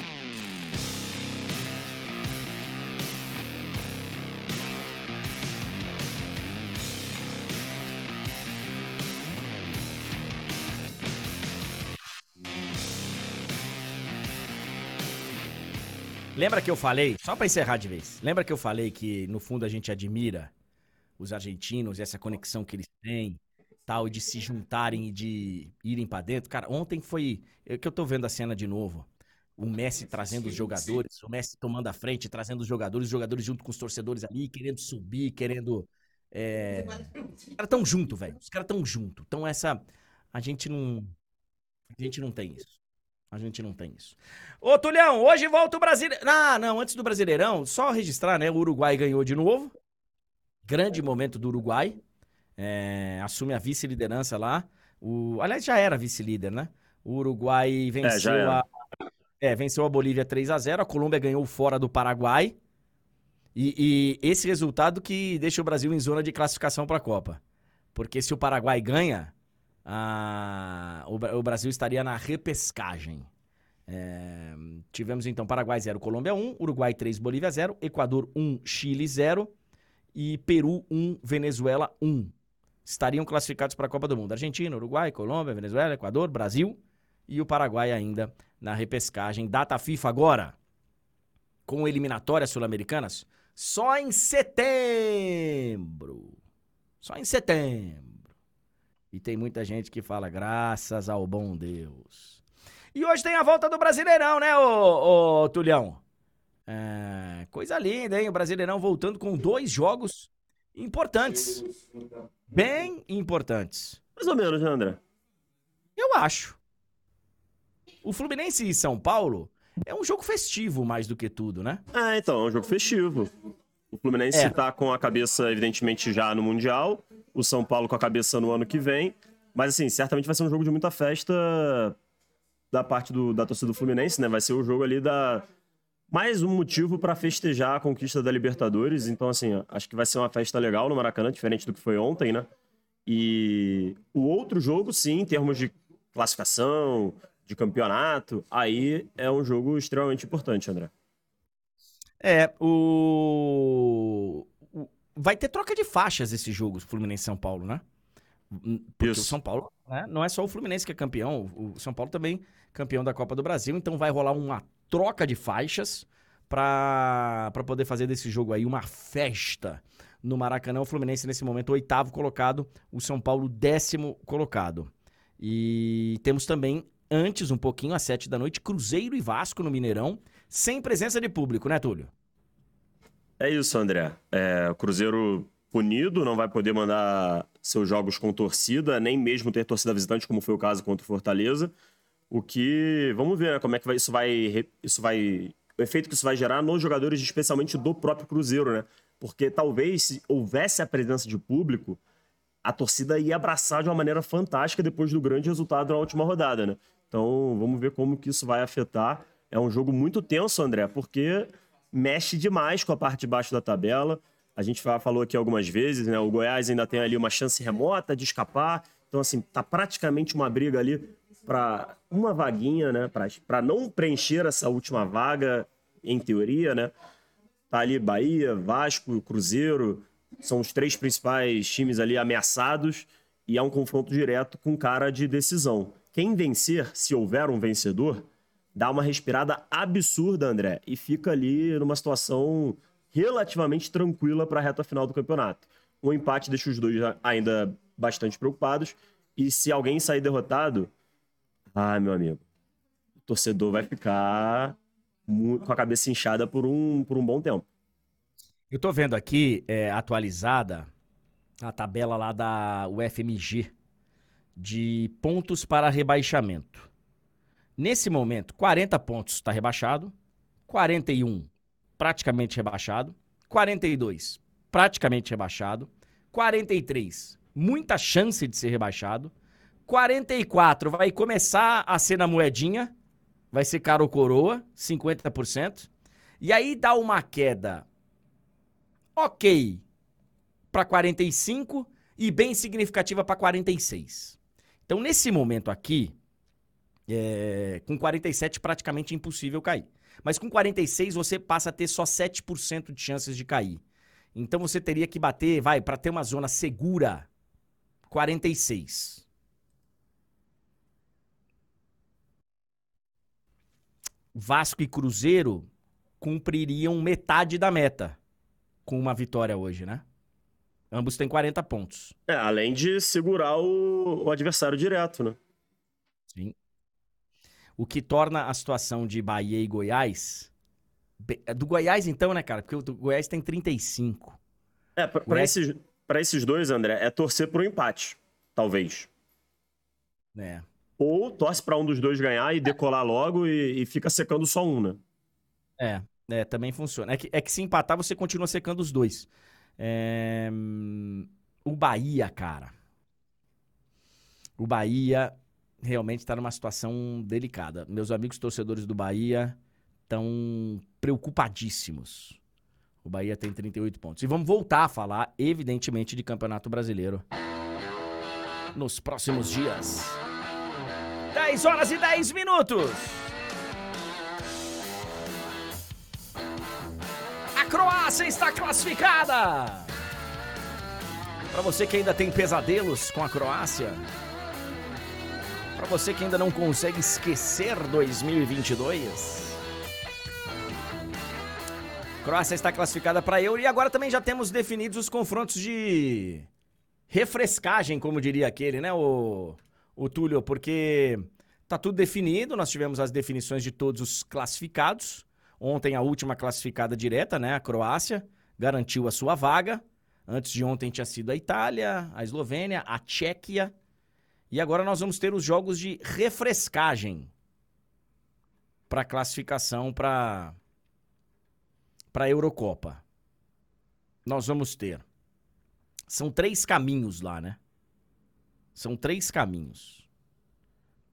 Lembra que eu falei, só para encerrar de vez, lembra que eu falei que no fundo a gente admira os argentinos, essa conexão que eles têm, tal, de se juntarem e de irem para dentro? Cara, ontem foi, é que eu tô vendo a cena de novo. O Messi trazendo os jogadores, o Messi tomando a frente, trazendo os jogadores, os jogadores junto com os torcedores ali, querendo subir, querendo. É... Os caras tão junto, velho. Os caras tão junto. Então essa. A gente não. A gente não tem isso. A gente não tem isso. Ô, Tulhão, hoje volta o Brasileirão. Ah, não, antes do Brasileirão, só registrar, né? O Uruguai ganhou de novo. Grande momento do Uruguai. É, assume a vice-liderança lá. O, aliás, já era vice-líder, né? O Uruguai venceu é, a. É, venceu a Bolívia 3 a 0 A Colômbia ganhou fora do Paraguai. E, e esse resultado que deixa o Brasil em zona de classificação para a Copa. Porque se o Paraguai ganha, ah, o, o, Brasil estaria na repescagem. É, tivemos então Paraguai 0, Colômbia 1, Uruguai 3, Bolívia 0, Equador 1, Chile 0 e Peru 1, Venezuela 1. Estariam classificados para a Copa do Mundo. Argentina, Uruguai, Colômbia, Venezuela, Equador, Brasil e o Paraguai ainda na repescagem. Data FIFA agora, com eliminatórias sul-americanas, só em setembro. Só em setembro. E tem muita gente que fala, graças ao bom Deus. E hoje tem a volta do Brasileirão, né, ô, ô Tulhão? É, coisa linda, hein? O Brasileirão voltando com dois jogos importantes. Bem importantes. Mais ou menos, né, André? Eu acho. O Fluminense e São Paulo é um jogo festivo mais do que tudo, né? É, então, é um jogo festivo. O Fluminense É. tá com a cabeça, evidentemente, já no Mundial. O São Paulo com a cabeça no ano que vem. Mas, assim, certamente vai ser um jogo de muita festa da parte do- da torcida do Fluminense, né? Vai ser o jogo ali da. Mais um motivo pra festejar a conquista da Libertadores. Então, assim, acho que vai ser uma festa legal no Maracanã, diferente do que foi ontem, né? E o outro jogo, sim, em termos de classificação, de campeonato, aí é um jogo extremamente importante, André. É, o... o- Vai ter troca de faixas esse jogo, Fluminense e São Paulo, né? Porque Isso. o São Paulo, né? Não é só o Fluminense que é campeão, o São Paulo também campeão da Copa do Brasil, então vai rolar uma troca de faixas pra poder fazer desse jogo aí uma festa no Maracanã. O Fluminense nesse momento oitavo colocado, o São Paulo décimo colocado. E temos também, antes um pouquinho, às sete da noite, Cruzeiro e Vasco no Mineirão, sem presença de público, né, Túlio? É isso, André. É, Cruzeiro punido, não vai poder mandar seus jogos com torcida, nem mesmo ter torcida visitante, como foi o caso contra o Fortaleza. O que. Vamos ver né, como é que vai, isso vai. Isso vai. O efeito que isso vai gerar nos jogadores, especialmente do próprio Cruzeiro, né? Porque talvez se houvesse a presença de público, a torcida ia abraçar de uma maneira fantástica depois do grande resultado na última rodada, né? Então, vamos ver como que isso vai afetar. É um jogo muito tenso, André, porque mexe demais com a parte de baixo da tabela. A gente fa- falou aqui algumas vezes, né? O Goiás ainda tem ali uma chance remota de escapar. Então, assim, tá praticamente uma briga ali para uma vaguinha, né? Para não preencher essa última vaga, em teoria, né? Tá ali Bahia, Vasco, Cruzeiro, são os três principais times ali ameaçados e é um confronto direto com cara de decisão. Quem vencer, se houver um vencedor, dá uma respirada absurda, André, e fica ali numa situação relativamente tranquila para a reta final do campeonato. O empate deixa os dois ainda bastante preocupados e se alguém sair derrotado, ah, meu amigo, o torcedor vai ficar com a cabeça inchada por um, por um bom tempo. Eu tô vendo aqui, é, atualizada, a tabela lá da UFMG de pontos para rebaixamento. Nesse momento, 40 pontos está rebaixado, 41 praticamente rebaixado, 42 praticamente rebaixado, 43 muita chance de ser rebaixado, 44 vai começar a ser na moedinha, vai ser caro coroa, 50%, e aí dá uma queda ok para 45 e bem significativa para 46. Então, nesse momento aqui, é, com 47 praticamente impossível cair. Mas com 46 você passa a ter só 7% de chances de cair. Então você teria que bater, vai, para ter uma zona segura, 46. Vasco e Cruzeiro cumpririam metade da meta com uma vitória hoje, né? Ambos têm 40 pontos. É, além de segurar o, o adversário direto, né? Sim. O que torna a situação de Bahia e Goiás. be- Do Goiás, então, né, cara? Porque o Goiás tem 35. É, pra, pra Goiás- esses, pra esses dois, André, é torcer pro empate, talvez. né? Ou torce pra um dos dois ganhar e decolar logo e, e fica secando só um, né? É, é, também funciona. É que, é que se empatar, você continua secando os dois. É, hum, O Bahia, cara. O Bahia realmente está numa situação delicada. Meus amigos torcedores do Bahia estão preocupadíssimos. O Bahia tem 38 pontos. E vamos voltar a falar, evidentemente, de Campeonato Brasileiro nos próximos dias. 10 horas e 10 minutos. A Croácia está classificada! Para você que ainda tem pesadelos com a Croácia, para você que ainda não consegue esquecer 2022, Croácia está classificada para Euro e agora também já temos definidos os confrontos de refrescagem, como diria aquele, né, o, o Túlio, porque Tá tudo definido, nós tivemos as definições de todos os classificados. Ontem a última classificada direta, né, a Croácia, garantiu a sua vaga. Antes de ontem tinha sido a Itália, a Eslovênia, a Tchequia. E agora nós vamos ter os jogos de refrescagem para classificação para para a Eurocopa. Nós vamos ter. São três caminhos lá, né? São três caminhos.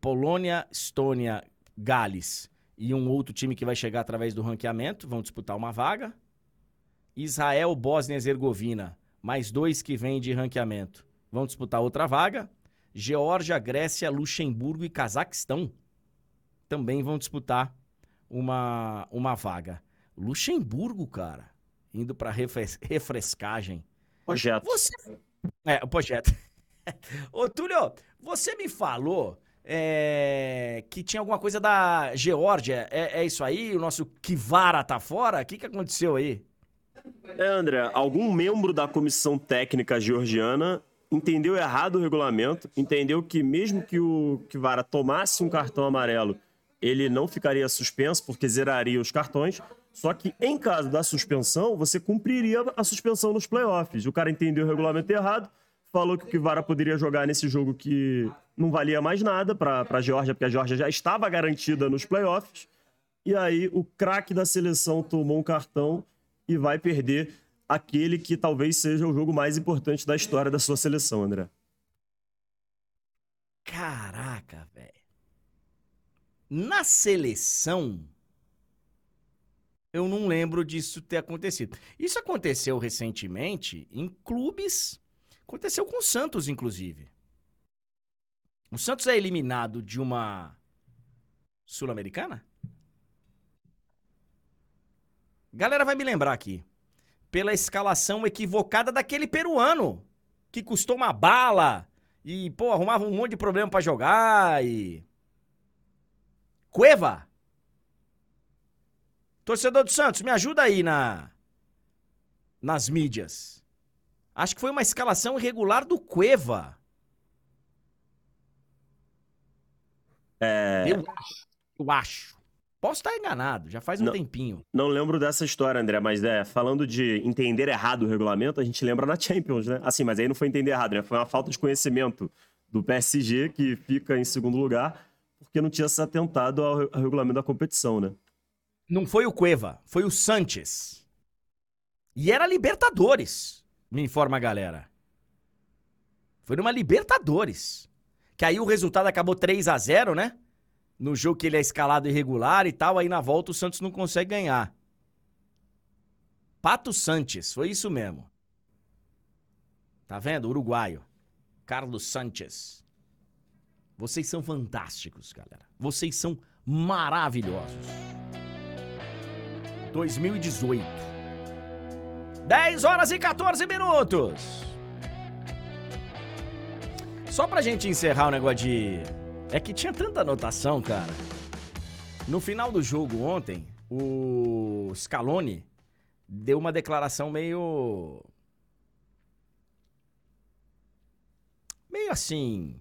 Polônia, Estônia, Gales e um outro time que vai chegar através do ranqueamento vão disputar uma vaga. Israel, Bósnia e Herzegovina, mais dois que vêm de ranqueamento, vão disputar outra vaga. Geórgia, Grécia, Luxemburgo e Cazaquistão também vão disputar uma, uma vaga. Luxemburgo, cara, indo para refres refrescagem. Projeto. Você... É, o projeto. Ô, Túlio, você me falou é, que tinha alguma coisa da Geórgia. É, é, isso aí? O nosso Kivara tá fora? O que, que aconteceu aí? É, André, algum membro da comissão técnica georgiana entendeu errado o regulamento, entendeu que mesmo que o Kivara tomasse um cartão amarelo, ele não ficaria suspenso porque zeraria os cartões. Só que em caso da suspensão, você cumpriria a suspensão nos playoffs. O cara entendeu o regulamento errado, falou que o Kivara poderia jogar nesse jogo que não valia mais nada para a Geórgia, porque a Geórgia já estava garantida nos playoffs. E aí o craque da seleção tomou um cartão e vai perder aquele que talvez seja o jogo mais importante da história da sua seleção, André. Caraca, velho. Na seleção, eu não lembro disso ter acontecido. Isso aconteceu recentemente em clubes. Aconteceu com o Santos, inclusive. O Santos é eliminado de uma Sul-Americana? Galera vai me lembrar aqui. Pela escalação equivocada daquele peruano que custou uma bala e, pô, arrumava um monte de problema para jogar e Cueva. Torcedor do Santos, me ajuda aí na nas mídias. Acho que foi uma escalação irregular do Cueva. É... Eu. Eu acho. Posso estar enganado, já faz um Não. tempinho. Não lembro dessa história, André, mas é, falando de entender errado o regulamento, a gente lembra na Champions, né? Assim, mas aí não foi entender errado, né? Foi uma falta de conhecimento do PSG, que fica em segundo lugar, porque não tinha se atentado ao, ao regulamento da competição, né? Não foi o Cueva, foi o Sanches. E era Libertadores, me informa a galera. Foi numa Libertadores. Que aí o resultado acabou 3 a 0 né? No jogo que ele é escalado irregular e tal, aí na volta o Santos não consegue ganhar. Pato Sanches, foi isso mesmo. Tá vendo? Uruguaio. Carlos Sanches. Vocês são fantásticos, galera. Vocês são maravilhosos. 2018. 10 horas e 14 minutos. Só pra gente encerrar o negócio de. É que tinha tanta anotação, cara. No final do jogo ontem, o Scaloni deu uma declaração meio. meio assim.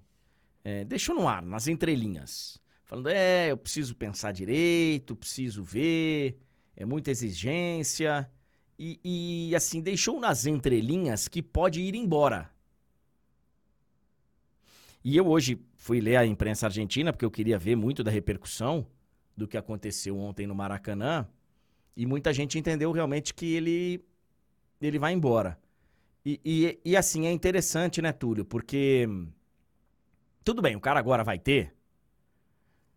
é, deixou no ar, nas entrelinhas. Falando, é, eu preciso pensar direito, preciso ver, é muita exigência. E, e, assim, deixou nas entrelinhas que pode ir embora. E eu hoje fui ler a imprensa argentina, porque eu queria ver muito da repercussão do que aconteceu ontem no Maracanã. E muita gente entendeu realmente que ele, ele vai embora. E, e, e assim, é interessante, né, Túlio? Porque. Tudo bem, o cara agora vai ter.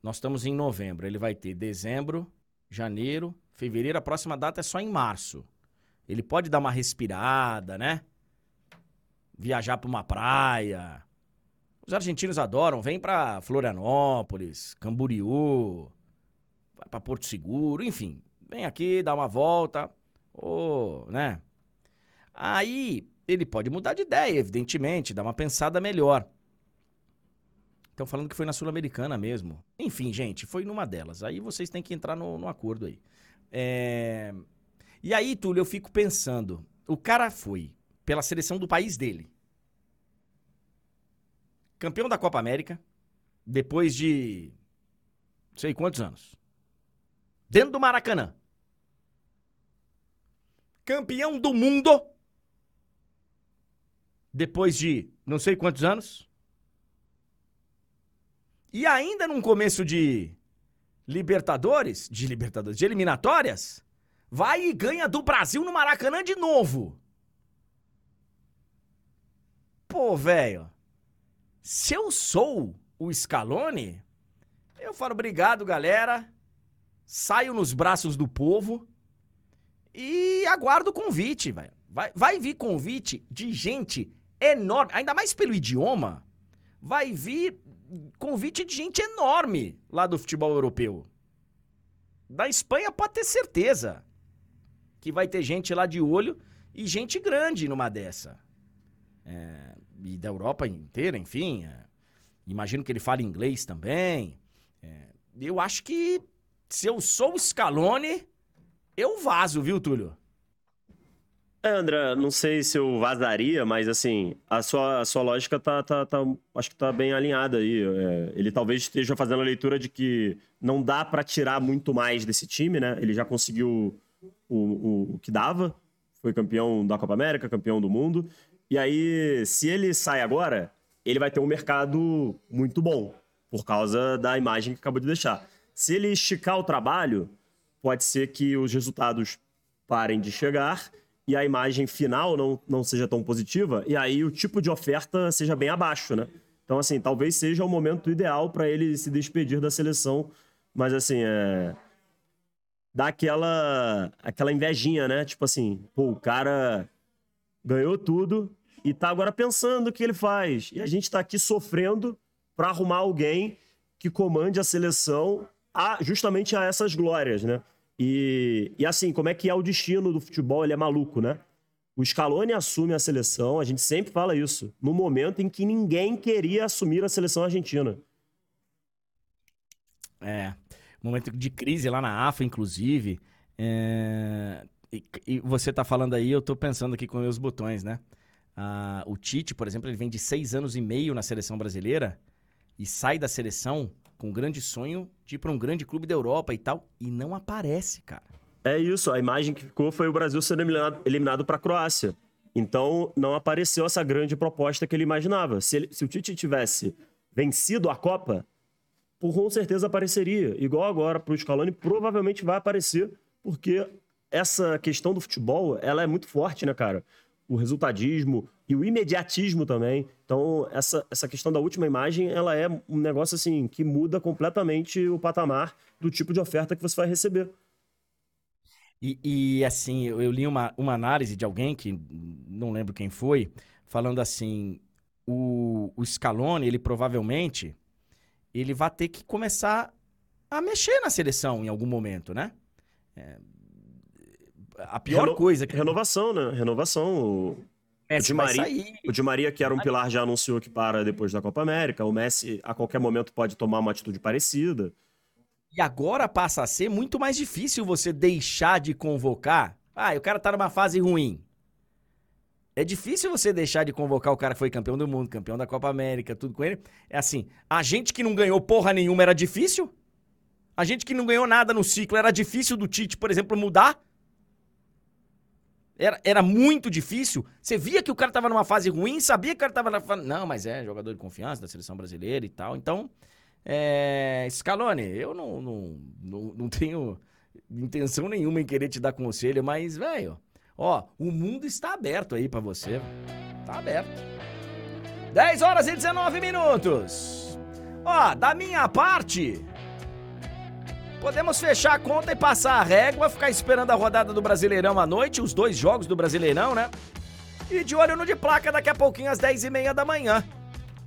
Nós estamos em novembro, ele vai ter dezembro, janeiro, fevereiro, a próxima data é só em março. Ele pode dar uma respirada, né? Viajar para uma praia. Os argentinos adoram, vem para Florianópolis, Camboriú, vai para Porto Seguro, enfim, vem aqui, dá uma volta, ou, né? Aí ele pode mudar de ideia, evidentemente, dar uma pensada melhor. Estão falando que foi na Sul-Americana mesmo. Enfim, gente, foi numa delas. Aí vocês têm que entrar no, no acordo aí. É... E aí, Túlio, eu fico pensando: o cara foi pela seleção do país dele. Campeão da Copa América. Depois de sei quantos anos. Dentro do Maracanã. Campeão do mundo. Depois de não sei quantos anos. E ainda num começo de Libertadores, de Libertadores, de eliminatórias, vai e ganha do Brasil no Maracanã de novo. Pô, velho, se eu sou o Scaloni, eu falo obrigado, galera. Saio nos braços do povo e aguardo o convite, velho. Vai, vai vir convite de gente enorme, ainda mais pelo idioma. Vai vir convite de gente enorme lá do futebol europeu. Da Espanha pode ter certeza que vai ter gente lá de olho e gente grande numa dessa. É, e da Europa inteira, enfim. É, imagino que ele fale inglês também. É, eu acho que se eu sou o Scaloni, eu vazo, viu, Túlio? É, André, não sei se eu vazaria, mas assim, a sua, a sua lógica tá, tá, tá acho que tá bem alinhada aí. É, ele talvez esteja fazendo a leitura de que não dá para tirar muito mais desse time, né? Ele já conseguiu o, o, o que dava, foi campeão da Copa América, campeão do mundo. E aí, se ele sai agora, ele vai ter um mercado muito bom, por causa da imagem que acabou de deixar. Se ele esticar o trabalho, pode ser que os resultados parem de chegar e a imagem final não, não seja tão positiva, e aí o tipo de oferta seja bem abaixo, né? Então, assim, talvez seja o momento ideal para ele se despedir da seleção, mas assim, é. Dá aquela, aquela invejinha, né? Tipo assim, pô, o cara ganhou tudo e tá agora pensando o que ele faz. E a gente tá aqui sofrendo para arrumar alguém que comande a seleção a, justamente a essas glórias, né? E, e assim, como é que é o destino do futebol? Ele é maluco, né? O Scaloni assume a seleção, a gente sempre fala isso, no momento em que ninguém queria assumir a seleção argentina. É, momento de crise lá na AFA, inclusive. É... E, e, você tá falando aí, eu tô pensando aqui com meus botões, né? Ah, o Tite, por exemplo, ele vem de seis anos e meio na seleção brasileira e sai da seleção com um grande sonho de ir para um grande clube da Europa e tal, e não aparece, cara. É isso, a imagem que ficou foi o Brasil sendo eliminado, para a Croácia. Então, não apareceu essa grande proposta que ele imaginava. Se, ele, se o Tite tivesse vencido a Copa, com certeza apareceria. Igual agora para o Scaloni, provavelmente vai aparecer, porque essa questão do futebol, ela é muito forte, né, cara? O resultadismo, e o imediatismo também. Então, essa, essa questão da última imagem, ela é um negócio assim que muda completamente o patamar do tipo de oferta que você vai receber. E, e assim, eu, eu, li uma, uma análise de alguém, que não lembro quem foi, falando assim, o, o Scaloni, ele provavelmente, ele vai ter que começar a mexer na seleção em algum momento, né? É, a pior Reno, coisa que... Renovação, né? Renovação. Messi o, Di Maria, o Di Maria, que era um pilar, já anunciou que para depois da Copa América. O Messi, a qualquer momento, pode tomar uma atitude parecida. E agora passa a ser muito mais difícil você deixar de convocar. Ah, o cara tá numa fase ruim. É difícil você deixar de convocar o cara que foi campeão do mundo, campeão da Copa América, tudo com ele. É assim, a gente que não ganhou porra nenhuma era difícil? A gente que não ganhou nada no ciclo era difícil do Tite, por exemplo, mudar? Era, era muito difícil. Você via que o cara tava numa fase ruim, sabia que o cara tava na fase. Não, mas é jogador de confiança da seleção brasileira e tal. Então, é... Scaloni, eu não, não, não, não tenho intenção nenhuma em querer te dar conselho, mas, velho, ó, o mundo está aberto aí para você. Tá aberto. 10 horas e 19 minutos. Ó, da minha parte, Podemos fechar a conta e passar a régua, ficar esperando a rodada do Brasileirão à noite, os dois jogos do Brasileirão, né? E de olho no de placa daqui a pouquinho às 10h30 da manhã.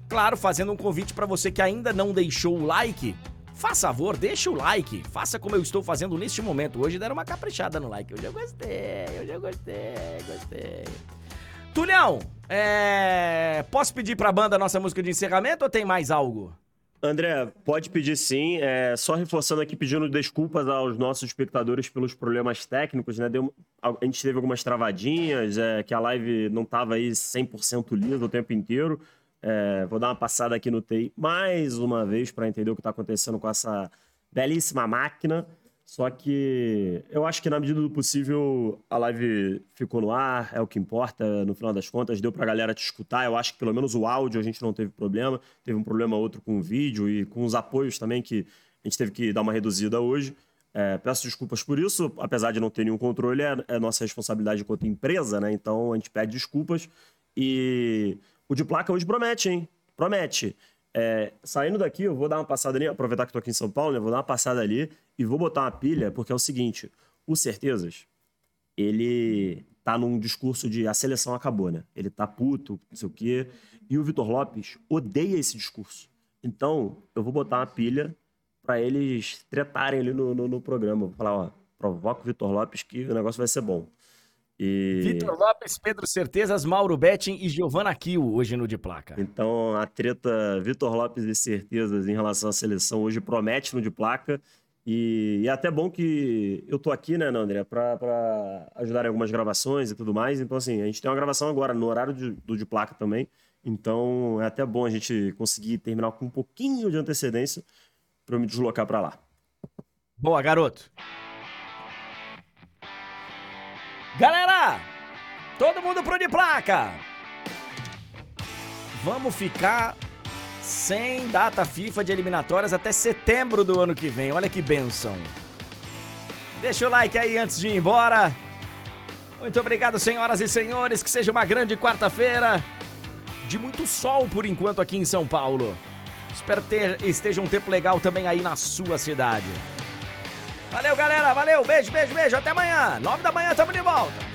Claro, fazendo um convite para você que ainda não deixou o like. Faça favor, deixa o like. Faça como eu estou fazendo neste momento. Hoje deram uma caprichada no like. Eu gostei, hoje eu gostei, gostei. Tulhão, é... posso pedir pra banda a nossa música de encerramento ou tem mais algo? André, pode pedir sim. É, só reforçando aqui, pedindo desculpas aos nossos espectadores pelos problemas técnicos, né? Deu, a gente teve algumas travadinhas, é, que a live não estava aí 100% lisa o tempo inteiro. É, vou dar uma passada aqui no TEI mais uma vez para entender o que está acontecendo com essa belíssima máquina. Só que eu acho que na medida do possível a live ficou no ar, é o que importa, no final das contas, deu pra galera te escutar. Eu acho que pelo menos o áudio a gente não teve problema. Teve um problema outro com o vídeo e com os apoios também, que a gente teve que dar uma reduzida hoje. É, peço desculpas por isso, apesar de não ter nenhum controle, é, é nossa responsabilidade enquanto empresa, né? Então a gente pede desculpas. E o de placa hoje promete, hein? Promete. É, saindo daqui, eu vou dar uma passada ali, aproveitar que tô aqui em São Paulo, né? Vou dar uma passada ali e vou botar uma pilha, porque é o seguinte: o Certezas, ele tá num discurso de a seleção acabou, né? Ele tá puto, não sei o quê. E o Vitor Lopes odeia esse discurso. Então, eu vou botar uma pilha para eles tretarem ali no, no, no programa. Vou falar, ó, provoca o Vitor Lopes que o negócio vai ser bom. E... Vitor Lopes, Pedro Certezas, Mauro Betting e Giovana Kiel hoje no de placa. Então a treta Vitor Lopes e Certezas em relação à seleção hoje promete no de placa. E, e é até bom que eu tô aqui, né, André, para ajudar em algumas gravações e tudo mais. Então, assim, a gente tem uma gravação agora no horário de, do de placa também. Então é até bom a gente conseguir terminar com um pouquinho de antecedência para eu me deslocar para lá. Boa, garoto. Galera, todo mundo pro de placa. Vamos ficar sem data FIFA de eliminatórias até setembro do ano que vem. Olha que benção. Deixa o like aí antes de ir embora. Muito obrigado, senhoras e senhores. Que seja uma grande quarta-feira de muito sol por enquanto aqui em São Paulo. Espero ter esteja um tempo legal também aí na sua cidade. Valeu, galera. Valeu. Beijo, beijo, beijo. Até amanhã. Nove da manhã, tamo de volta.